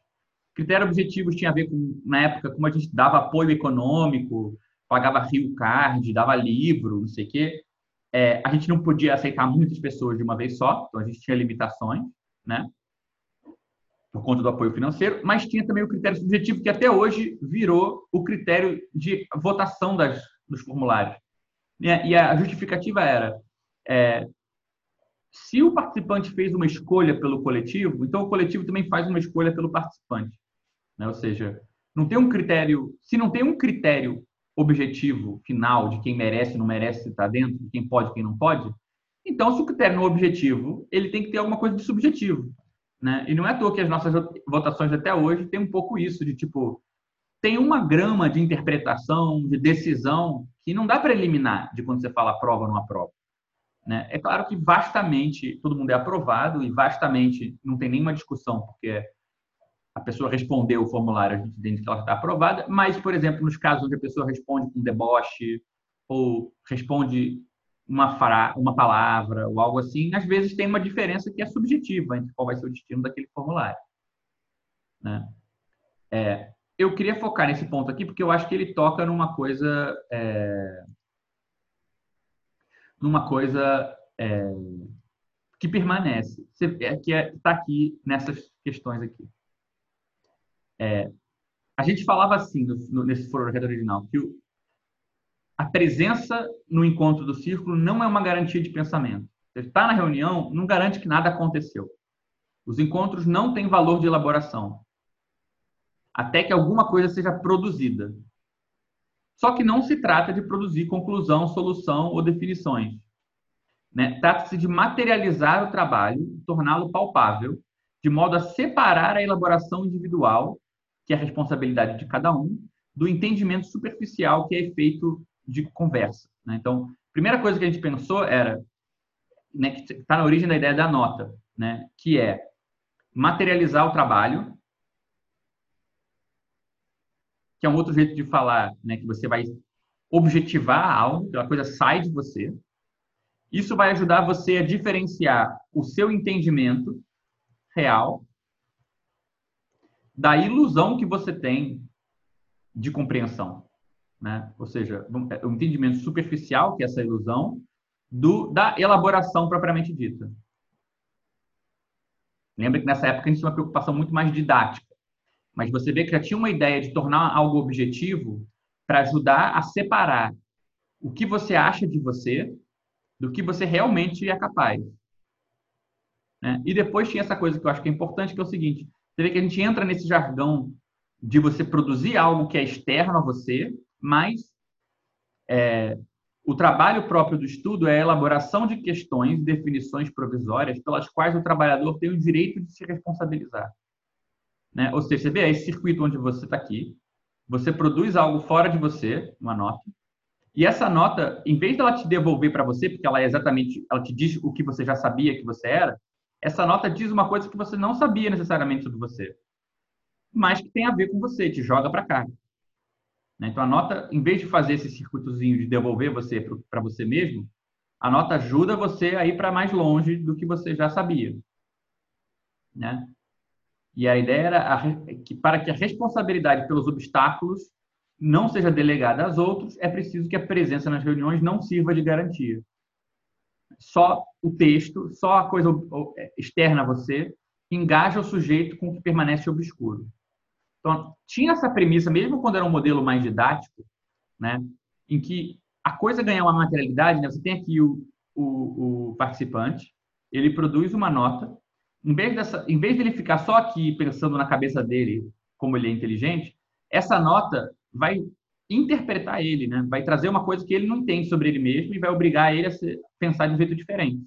Critérios objetivos tinha a ver com, na época, como a gente dava apoio econômico, pagava Rio Card, dava livro, não sei o quê. É, a gente não podia aceitar muitas pessoas de uma vez só, então a gente tinha limitações, né? por conta do apoio financeiro, mas tinha também o critério subjetivo, que até hoje virou o critério de votação das, dos formulários. E a justificativa era: é, se o participante fez uma escolha pelo coletivo, então o coletivo também faz uma escolha pelo participante. Né? Ou seja, não tem um critério, se não tem um critério objetivo final de quem merece não merece estar dentro, de quem pode quem não pode, então se o critério não é objetivo, ele tem que ter alguma coisa de subjetivo. Né? E não é à toa que as nossas votações até hoje tem um pouco isso, de tipo, tem uma grama de interpretação, de decisão, que não dá para eliminar de quando você fala aprova ou não aprova. Né? É claro que vastamente todo mundo é aprovado e vastamente não tem nenhuma discussão, porque a pessoa respondeu o formulário, a gente entende que ela está aprovada, mas, por exemplo, nos casos onde a pessoa responde com deboche ou responde uma, fra uma palavra ou algo assim, às vezes tem uma diferença que é subjetiva entre qual vai ser o destino daquele formulário. Né? É, eu queria focar nesse ponto aqui porque eu acho que ele toca numa coisa é, numa coisa é, que permanece, é, que está é, aqui nessas questões aqui. É, a gente falava assim no, no, nesse projeto original que o, a presença no encontro do círculo não é uma garantia de pensamento. Você está na reunião, não garante que nada aconteceu. Os encontros não têm valor de elaboração, até que alguma coisa seja produzida. Só que não se trata de produzir conclusão, solução ou definições. Né? Trata-se de materializar o trabalho, torná-lo palpável, de modo a separar a elaboração individual, que é a responsabilidade de cada um, do entendimento superficial, que é efeito de conversa. Né? Então, a primeira coisa que a gente pensou era, né, que está na origem da ideia da nota, né, que é materializar o trabalho, que é um outro jeito de falar, né, que você vai objetivar algo, aquela coisa sai de você. Isso vai ajudar você a diferenciar o seu entendimento real da ilusão que você tem de compreensão né? Ou seja, o entendimento superficial, que é essa ilusão, do, da elaboração propriamente dita. Lembra que nessa época a gente tinha uma preocupação muito mais didática, mas você vê que já tinha uma ideia de tornar algo objetivo para ajudar a separar o que você acha de você do que você realmente é capaz. Né? E depois tinha essa coisa que eu acho que é importante, que é o seguinte: você vê que a gente entra nesse jargão de você produzir algo que é externo a você mas é, o trabalho próprio do estudo é a elaboração de questões definições provisórias pelas quais o trabalhador tem o direito de se responsabilizar. Né? Ou seja, você vê esse circuito onde você está aqui, você produz algo fora de você, uma nota, e essa nota, em vez dela te devolver para você, porque ela é exatamente, ela te diz o que você já sabia que você era, essa nota diz uma coisa que você não sabia necessariamente sobre você, mas que tem a ver com você, te joga para cá. Né? Então, a nota, em vez de fazer esse circuitozinho de devolver você para você mesmo, a nota ajuda você a ir para mais longe do que você já sabia. Né? E a ideia era a, que, para que a responsabilidade pelos obstáculos não seja delegada aos outros, é preciso que a presença nas reuniões não sirva de garantia. Só o texto, só a coisa externa a você, engaja o sujeito com o que permanece obscuro. Então, tinha essa premissa, mesmo quando era um modelo mais didático, né, em que a coisa ganha uma materialidade, né, você tem aqui o, o, o participante, ele produz uma nota, em vez, dessa, em vez de ele ficar só aqui pensando na cabeça dele, como ele é inteligente, essa nota vai interpretar ele, né? vai trazer uma coisa que ele não entende sobre ele mesmo e vai obrigar ele a pensar de um jeito diferente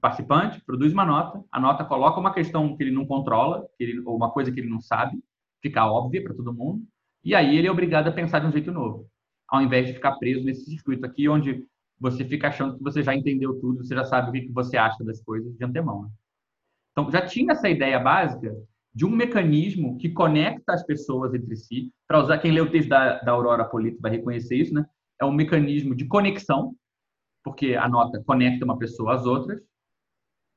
participante produz uma nota, a nota coloca uma questão que ele não controla, ele, ou uma coisa que ele não sabe, fica óbvia para todo mundo, e aí ele é obrigado a pensar de um jeito novo, ao invés de ficar preso nesse circuito aqui, onde você fica achando que você já entendeu tudo, você já sabe o que você acha das coisas de antemão. Né? Então, já tinha essa ideia básica de um mecanismo que conecta as pessoas entre si, para usar, quem lê o texto da, da Aurora Polito vai reconhecer isso, né? É um mecanismo de conexão, porque a nota conecta uma pessoa às outras,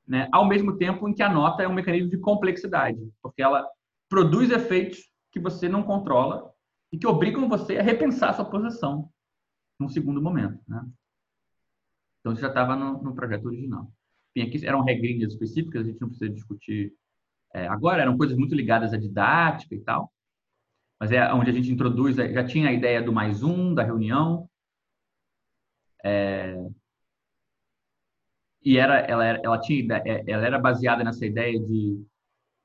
né? ao mesmo tempo em que a nota é um mecanismo de complexidade, porque ela produz efeitos que você não controla e que obrigam você a repensar a sua posição num segundo momento. Né? Então, isso já estava no, no, projeto original. Enfim, aqui eram regrinhas específicas, a gente não precisa discutir é, agora, eram coisas muito ligadas à didática e tal, mas é onde a gente introduz, já tinha a ideia do mais um, da reunião, é, e era, ela, ela, tinha, é, ela era baseada nessa ideia de,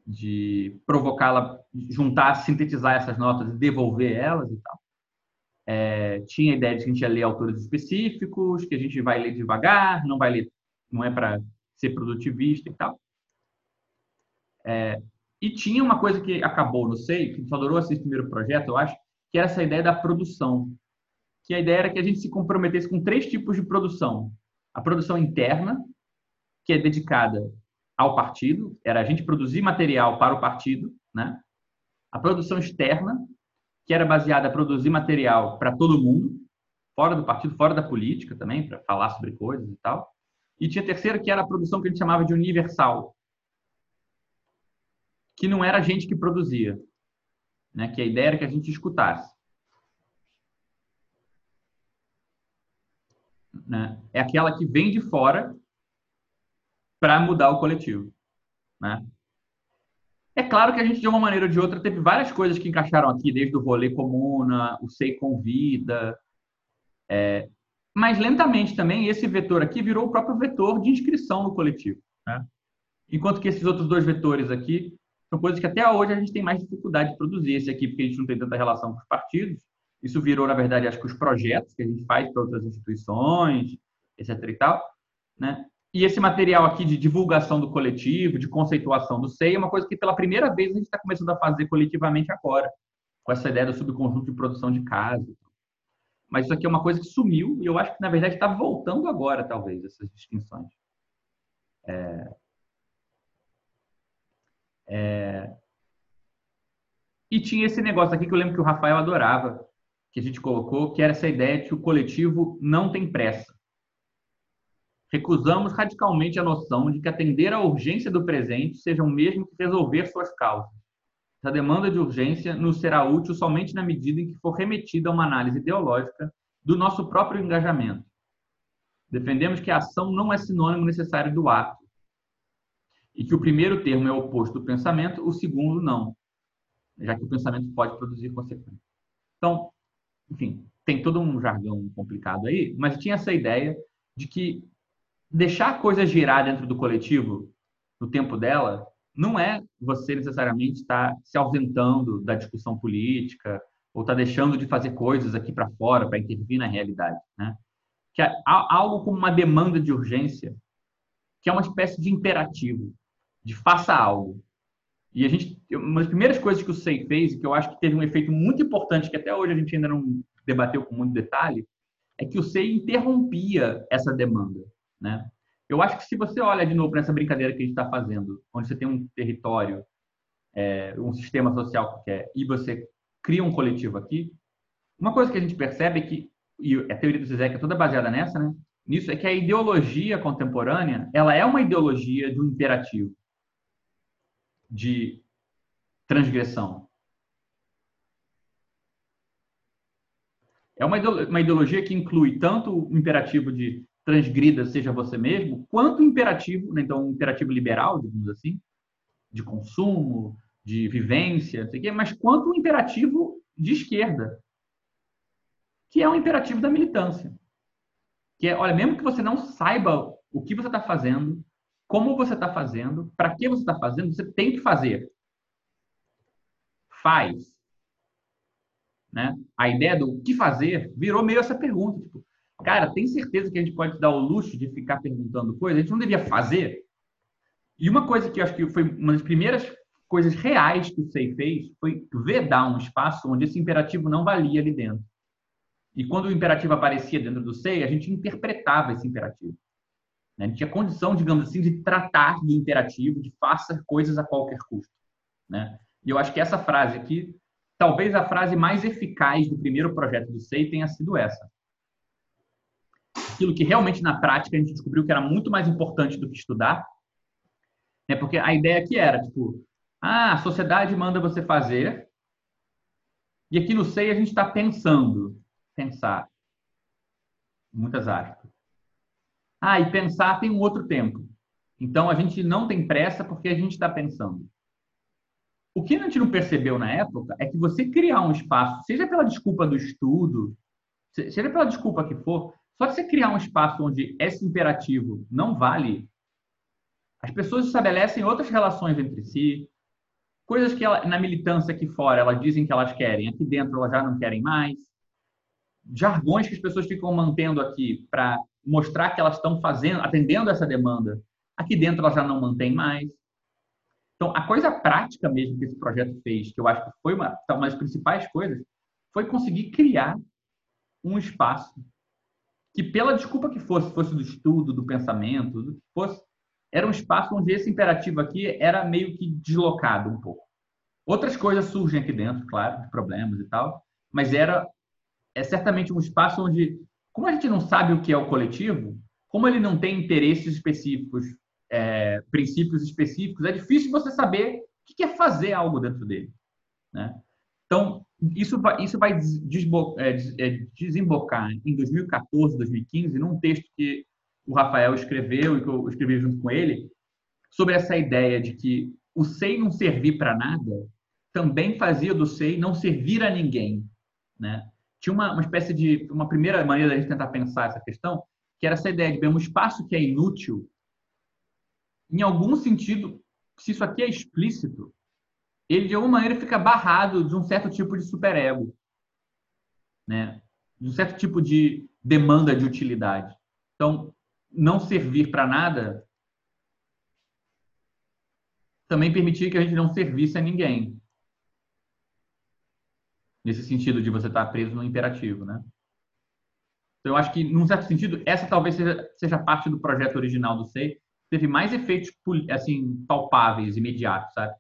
de provocá-la, juntar, sintetizar essas notas e devolver elas e tal. É, tinha a ideia de que a gente ia ler autores específicos, que a gente vai ler devagar, não vai ler, não é para ser produtivista e tal. É, e tinha uma coisa que acabou, não sei, que adorou esse primeiro projeto, eu acho, que era essa ideia da produção. Que a ideia era que a gente se comprometesse com três tipos de produção a produção interna, que é dedicada ao partido, era a gente produzir material para o partido, né? A produção externa, que era baseada em produzir material para todo mundo, fora do partido, fora da política também, para falar sobre coisas e tal. E tinha a terceira, que era a produção que a gente chamava de universal, que não era a gente que produzia, né? Que a ideia era que a gente escutasse. né, é aquela que vem de fora para mudar o coletivo. Né? É claro que a gente, de uma maneira ou de outra, teve várias coisas que encaixaram aqui, desde o rolê comuna, o SEI convida. É, mas lentamente também, esse vetor aqui virou o próprio vetor de inscrição no coletivo. Né? Enquanto que esses outros dois vetores aqui são coisas que até hoje a gente tem mais dificuldade de produzir. Esse aqui, porque a gente não tem tanta relação com os partidos. Isso virou, na verdade, acho que os projetos que a gente faz para outras instituições, etc. e tal. Né? E esse material aqui de divulgação do coletivo, de conceituação do SEI, é uma coisa que pela primeira vez a gente está começando a fazer coletivamente agora, com essa ideia do subconjunto de produção de casa. Mas isso aqui é uma coisa que sumiu e eu acho que, na verdade, está voltando agora, talvez, essas distinções. É... É... E tinha esse negócio aqui que eu lembro que o Rafael adorava, que a gente colocou, que era essa ideia de que o coletivo não tem pressa. Recusamos radicalmente a noção de que atender à urgência do presente seja o mesmo que resolver suas causas. Essa demanda de urgência nos será útil somente na medida em que for remetida a uma análise ideológica do nosso próprio engajamento. Defendemos que a ação não é sinônimo necessário do ato, e que o primeiro termo é oposto do pensamento, o segundo não, já que o pensamento pode produzir consequências. Então, enfim, tem todo um jargão complicado aí, mas tinha essa ideia de que deixar a coisa girar dentro do coletivo, no tempo dela, não é você necessariamente estar se ausentando da discussão política ou estar deixando de fazer coisas aqui para fora para intervir na realidade, né? Que é algo como uma demanda de urgência, que é uma espécie de imperativo, de faça algo. E a gente, uma das primeiras coisas que o SEI fez, e que eu acho que teve um efeito muito importante, que até hoje a gente ainda não debateu com muito detalhe, é que o SEI interrompia essa demanda. Né? Eu acho que se você olha de novo para essa brincadeira que a gente está fazendo, onde você tem um território, é, um sistema social qualquer, e você cria um coletivo aqui, uma coisa que a gente percebe é que, e a teoria do Zizek é toda baseada nessa, né? nisso, é que a ideologia contemporânea ela é uma ideologia de um imperativo, de transgressão. É uma ideologia que inclui tanto o imperativo de transgrida seja você mesmo, quanto imperativo, né? então um imperativo liberal, digamos assim, de consumo, de vivência, mas quanto um imperativo de esquerda, que é um imperativo da militância. Que é, olha, mesmo que você não saiba o que você está fazendo, como você está fazendo, para que você está fazendo, você tem que fazer. Faz. Né? A ideia do que fazer virou meio essa pergunta. Tipo, Cara, tem certeza que a gente pode dar o luxo de ficar perguntando coisas? A gente não devia fazer? E uma coisa que eu acho que foi uma das primeiras coisas reais que o SEI fez foi vedar um espaço onde esse imperativo não valia ali dentro. E quando o imperativo aparecia dentro do SEI, a gente interpretava esse imperativo. Né? Gente tinha condição, digamos assim, de tratar do imperativo, de faça coisas a qualquer custo. Né? E eu acho que essa frase aqui, talvez a frase mais eficaz do primeiro projeto do SEI tenha sido essa aquilo que realmente na prática a gente descobriu que era muito mais importante do que estudar. Né? Porque a ideia aqui era, tipo, ah, a sociedade manda você fazer, e aqui no SEI a gente está pensando. Pensar. Muitas aspas. Ah, e pensar tem um outro tempo. Então a gente não tem pressa porque a gente está pensando. O que a gente não percebeu na época é que você criar um espaço, seja pela desculpa do estudo, seja pela desculpa que for, só que você criar um espaço onde esse imperativo não vale, as pessoas estabelecem outras relações entre si, coisas que ela, na militância aqui fora elas dizem que elas querem, aqui dentro elas já não querem mais, jargões que as pessoas ficam mantendo aqui para mostrar que elas estão fazendo, atendendo essa demanda, aqui dentro elas já não mantêm mais. Então, a coisa prática mesmo que esse projeto fez, que eu acho que foi uma, uma das principais coisas, foi conseguir criar um espaço que pela desculpa que fosse, fosse do estudo, do pensamento, do que fosse, era um espaço onde esse imperativo aqui era meio que deslocado um pouco. Outras coisas surgem aqui dentro, claro, de problemas e tal, mas era é certamente um espaço onde, como a gente não sabe o que é o coletivo, como ele não tem interesses específicos, é, princípios específicos, é difícil você saber o que é fazer algo dentro dele. Né? Então, isso vai, isso vai é, é, desembocar em 2014, 2015, num texto que o Rafael escreveu e que eu escrevi junto com ele, sobre essa ideia de que o SEI não servir para nada também fazia do SEI não servir a ninguém, né? Tinha uma, uma espécie de uma primeira maneira da gente tentar pensar essa questão, que era essa ideia de bem, um espaço que é inútil, em algum sentido, se isso aqui é explícito, ele de alguma maneira fica barrado de um certo tipo de superego, né? De um certo tipo de demanda de utilidade. Então, não servir para nada também permitia que a gente não servisse a ninguém. Nesse sentido de você estar preso no imperativo, né? Então, eu acho que, num certo sentido, essa talvez seja, seja parte do projeto original do SEI, teve mais efeitos assim palpáveis, imediatos, sabe?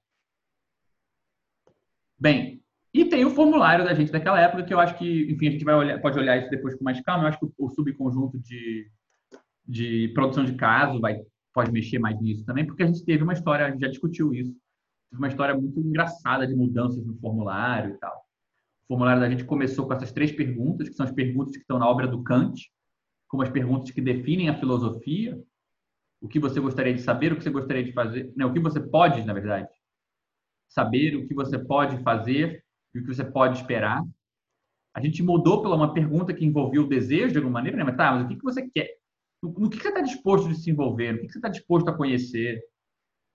Bem, e tem o formulário da gente daquela época que eu acho que, enfim, a gente vai olhar, pode olhar isso depois com mais calma. Eu acho que o, subconjunto de, de produção de caso vai pode mexer mais nisso também, porque a gente teve uma história, a gente já discutiu isso, uma história muito engraçada de mudanças no formulário e tal. O formulário da gente começou com essas três perguntas, que são as perguntas que estão na obra do Kant, como as perguntas que definem a filosofia, o que você gostaria de saber, o que você gostaria de fazer, não, o que você pode, na verdade, saber, o que você pode fazer e o que você pode esperar. A gente mudou pela uma pergunta que envolvia o desejo de alguma maneira, né? mas tá, mas o que, que você quer? No, que, você está disposto de se envolver? No que, que você está disposto a conhecer?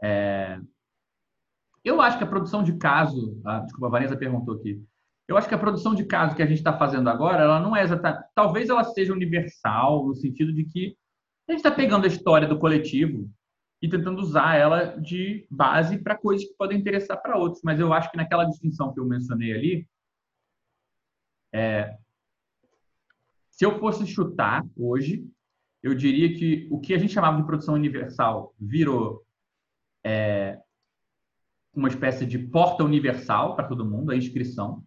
É... Eu acho que a produção de caso, ah, desculpa, a Vanessa perguntou aqui. Eu acho que a produção de caso que a gente está fazendo agora, ela não é exatamente. Talvez ela seja universal, no sentido de que a gente está pegando a história do coletivo e tentando usar ela de base para coisas que podem interessar para outros. Mas eu acho que naquela distinção que eu mencionei ali, é, se eu fosse chutar hoje, eu diria que o que a gente chamava de produção universal virou é, uma espécie de porta universal para todo mundo, a inscrição.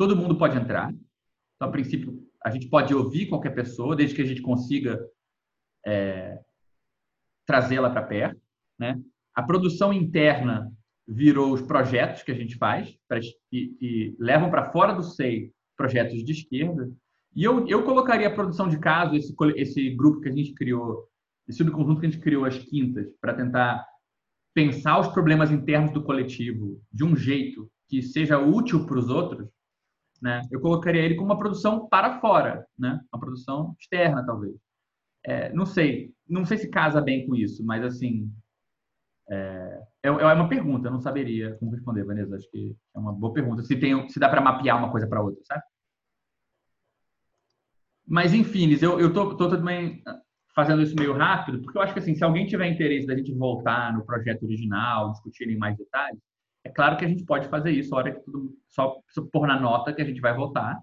Todo mundo pode entrar. Então, a princípio, a gente pode ouvir qualquer pessoa, desde que a gente consiga é, trazê-la para perto. Né? A produção interna virou os projetos que a gente faz, pra, e, levam para fora do SEI projetos de esquerda. E eu, eu colocaria a produção de caso, esse, esse grupo que a gente criou, esse subconjunto que a gente criou às quintas, para tentar pensar os problemas internos do coletivo de um jeito que seja útil para os outros, né? Eu colocaria ele como uma produção para fora, né? Uma produção externa, talvez. É, não sei, não sei se casa bem com isso, mas assim é, é, é uma pergunta. Eu não saberia como responder, Vanessa. Acho que é uma boa pergunta. Se tem, se dá para mapear uma coisa para outra, sabe? Mas enfim, eu eu tô, tô também fazendo isso meio rápido, porque eu acho que assim, se alguém tiver interesse da gente voltar no projeto original, discutir em mais detalhes, é claro que a gente pode fazer isso, hora que tudo só pôr na nota que a gente vai votar,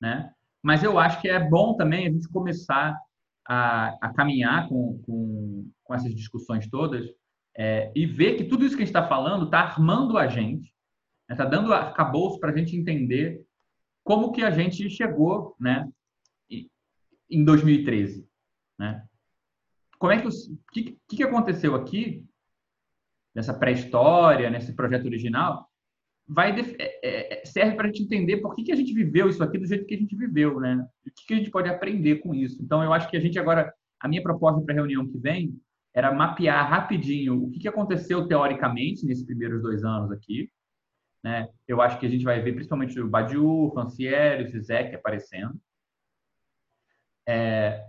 né? Mas eu acho que é bom também a gente começar a, a caminhar com, com, com, essas discussões todas é, e ver que tudo isso que a gente está falando está armando a gente, está né? dando arcabouço para a gente entender como que a gente chegou, né? Em 2013, né? Como é que o que, que aconteceu aqui nessa pré-história, nesse projeto original, vai é, é, serve para a gente entender por que, que a gente viveu isso aqui do jeito que a gente viveu, né? O que, que a gente pode aprender com isso. Então, eu acho que a gente agora, a minha proposta para a reunião que vem era mapear rapidinho o que, que aconteceu teoricamente nesses primeiros dois anos aqui. Né? Eu acho que a gente vai ver principalmente o Badiou, o Fancieri, o Zizek aparecendo. É,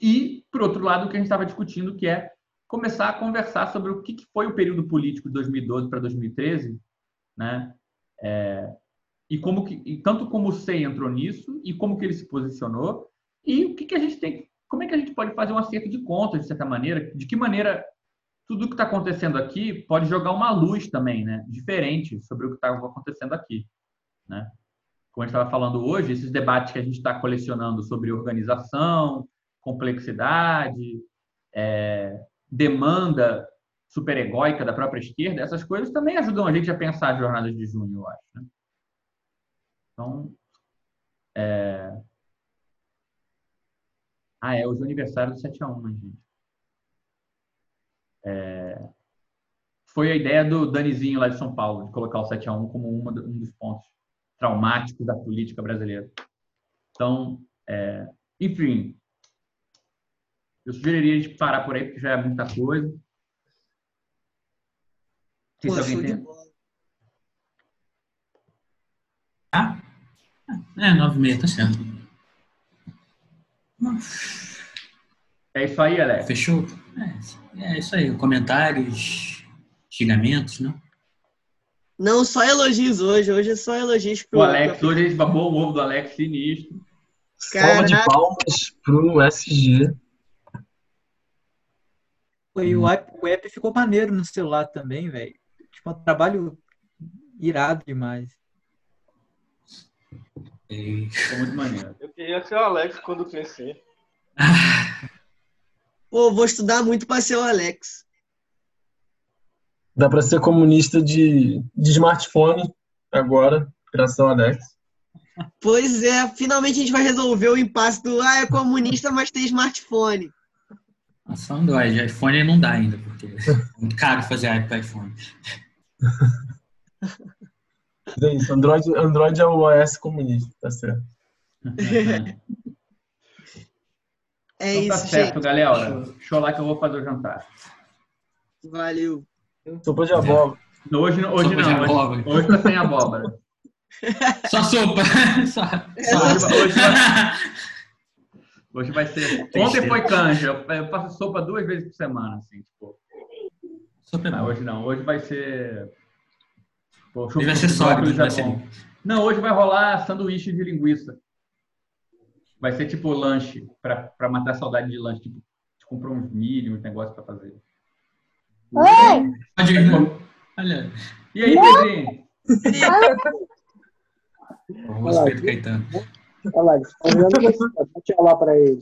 e, por outro lado, o que a gente estava discutindo, que é começar a conversar sobre o que foi o período político de 2012 para 2013, né? É, e como que, e tanto como o SEI entrou nisso e como que ele se posicionou e o que, que a gente tem, como é que a gente pode fazer um acerto de contas de certa maneira, de que maneira tudo o que está acontecendo aqui pode jogar uma luz também, né? Diferente sobre o que está acontecendo aqui, né? Como a gente estava falando hoje, esses debates que a gente está colecionando sobre organização, complexidade, é, demanda superegóica da própria esquerda, essas coisas também ajudam a gente a pensar as jornadas de junho, eu acho. Né? Então, é... Ah, é hoje é o aniversário do 7 a 1, né, gente? É... Foi a ideia do Danizinho lá de São Paulo, de colocar o 7 a 1 como uma, um dos pontos traumáticos da política brasileira. Então, é... enfim, eu sugeriria a gente parar por aí, porque já é muita coisa. Pô, alguém tem... Ah? É, nove e meia, tá certo. É isso aí, Alex. Fechou? É, é isso aí. Comentários, xingamentos, não? Não, só elogios hoje. Hoje é só elogios pro. O Alex, hoje a gente babou o ovo do Alex sinistro. Salva de palmas pro SG. E o app, o app ficou maneiro no celular também, velho. Tipo, um trabalho irado demais. Ficou muito maneiro. Eu queria ser o Alex quando crescer. <laughs> Pô, vou estudar muito para ser o Alex. Dá para ser comunista de, de smartphone agora, graças ao Alex. Pois é, finalmente a gente vai resolver o impasse do ah, é comunista, mas tem smartphone. Só Android, iPhone não dá ainda, porque é muito caro fazer app para iPhone. É isso, Android, Android é o OS comunista, tá certo. é então, isso, tá certo, gente. galera. Show lá que eu vou fazer o jantar. Valeu. Sopa de abóbora. Hoje, hoje não, hoje, hoje tá sem abóbora. Só sopa. <laughs> Só, só. Hoje, hoje, vai, <laughs> hoje vai ser. <laughs> Ontem foi canja. Eu faço sopa duas vezes por semana, assim, tipo. Sopa é não, hoje não. Hoje vai ser. Pô, hoje vai ser sólido, vai ser. Não, hoje vai rolar sanduíche de linguiça. Vai ser tipo lanche, pra, pra matar a saudade de lanche. Tipo, comprou uns milho, uns negócios pra fazer. Oi! Pode ir, Olha. E aí, Pedrinho? Vamos, Pedro Caetano. Olha lá, olhando você, deixa eu lá pra ele.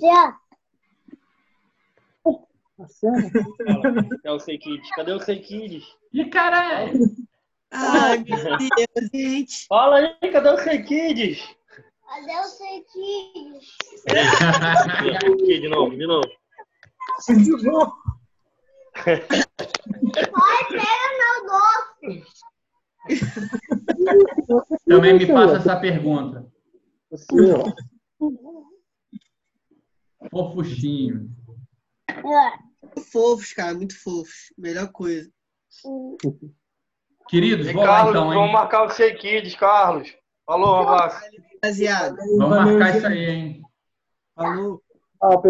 Cadê o Sei Kids? Cadê o Kids? Ih, caralho! Ai, meu Deus, gente. Fala aí, cadê o Sei Kids? Cadê o Sei Kids? de novo, de novo. De novo. Pai, pega meu doce. Também me faça essa pergunta. Fofuchinho. É. Fofos, cara, muito fofos. Melhor coisa. Queridos, e vamos Carlos, lá então, hein? Vamos marcar o Sei Kids, Carlos. Falou, um abraço. Rapaziada. Vamos marcar isso aí, hein? Falou.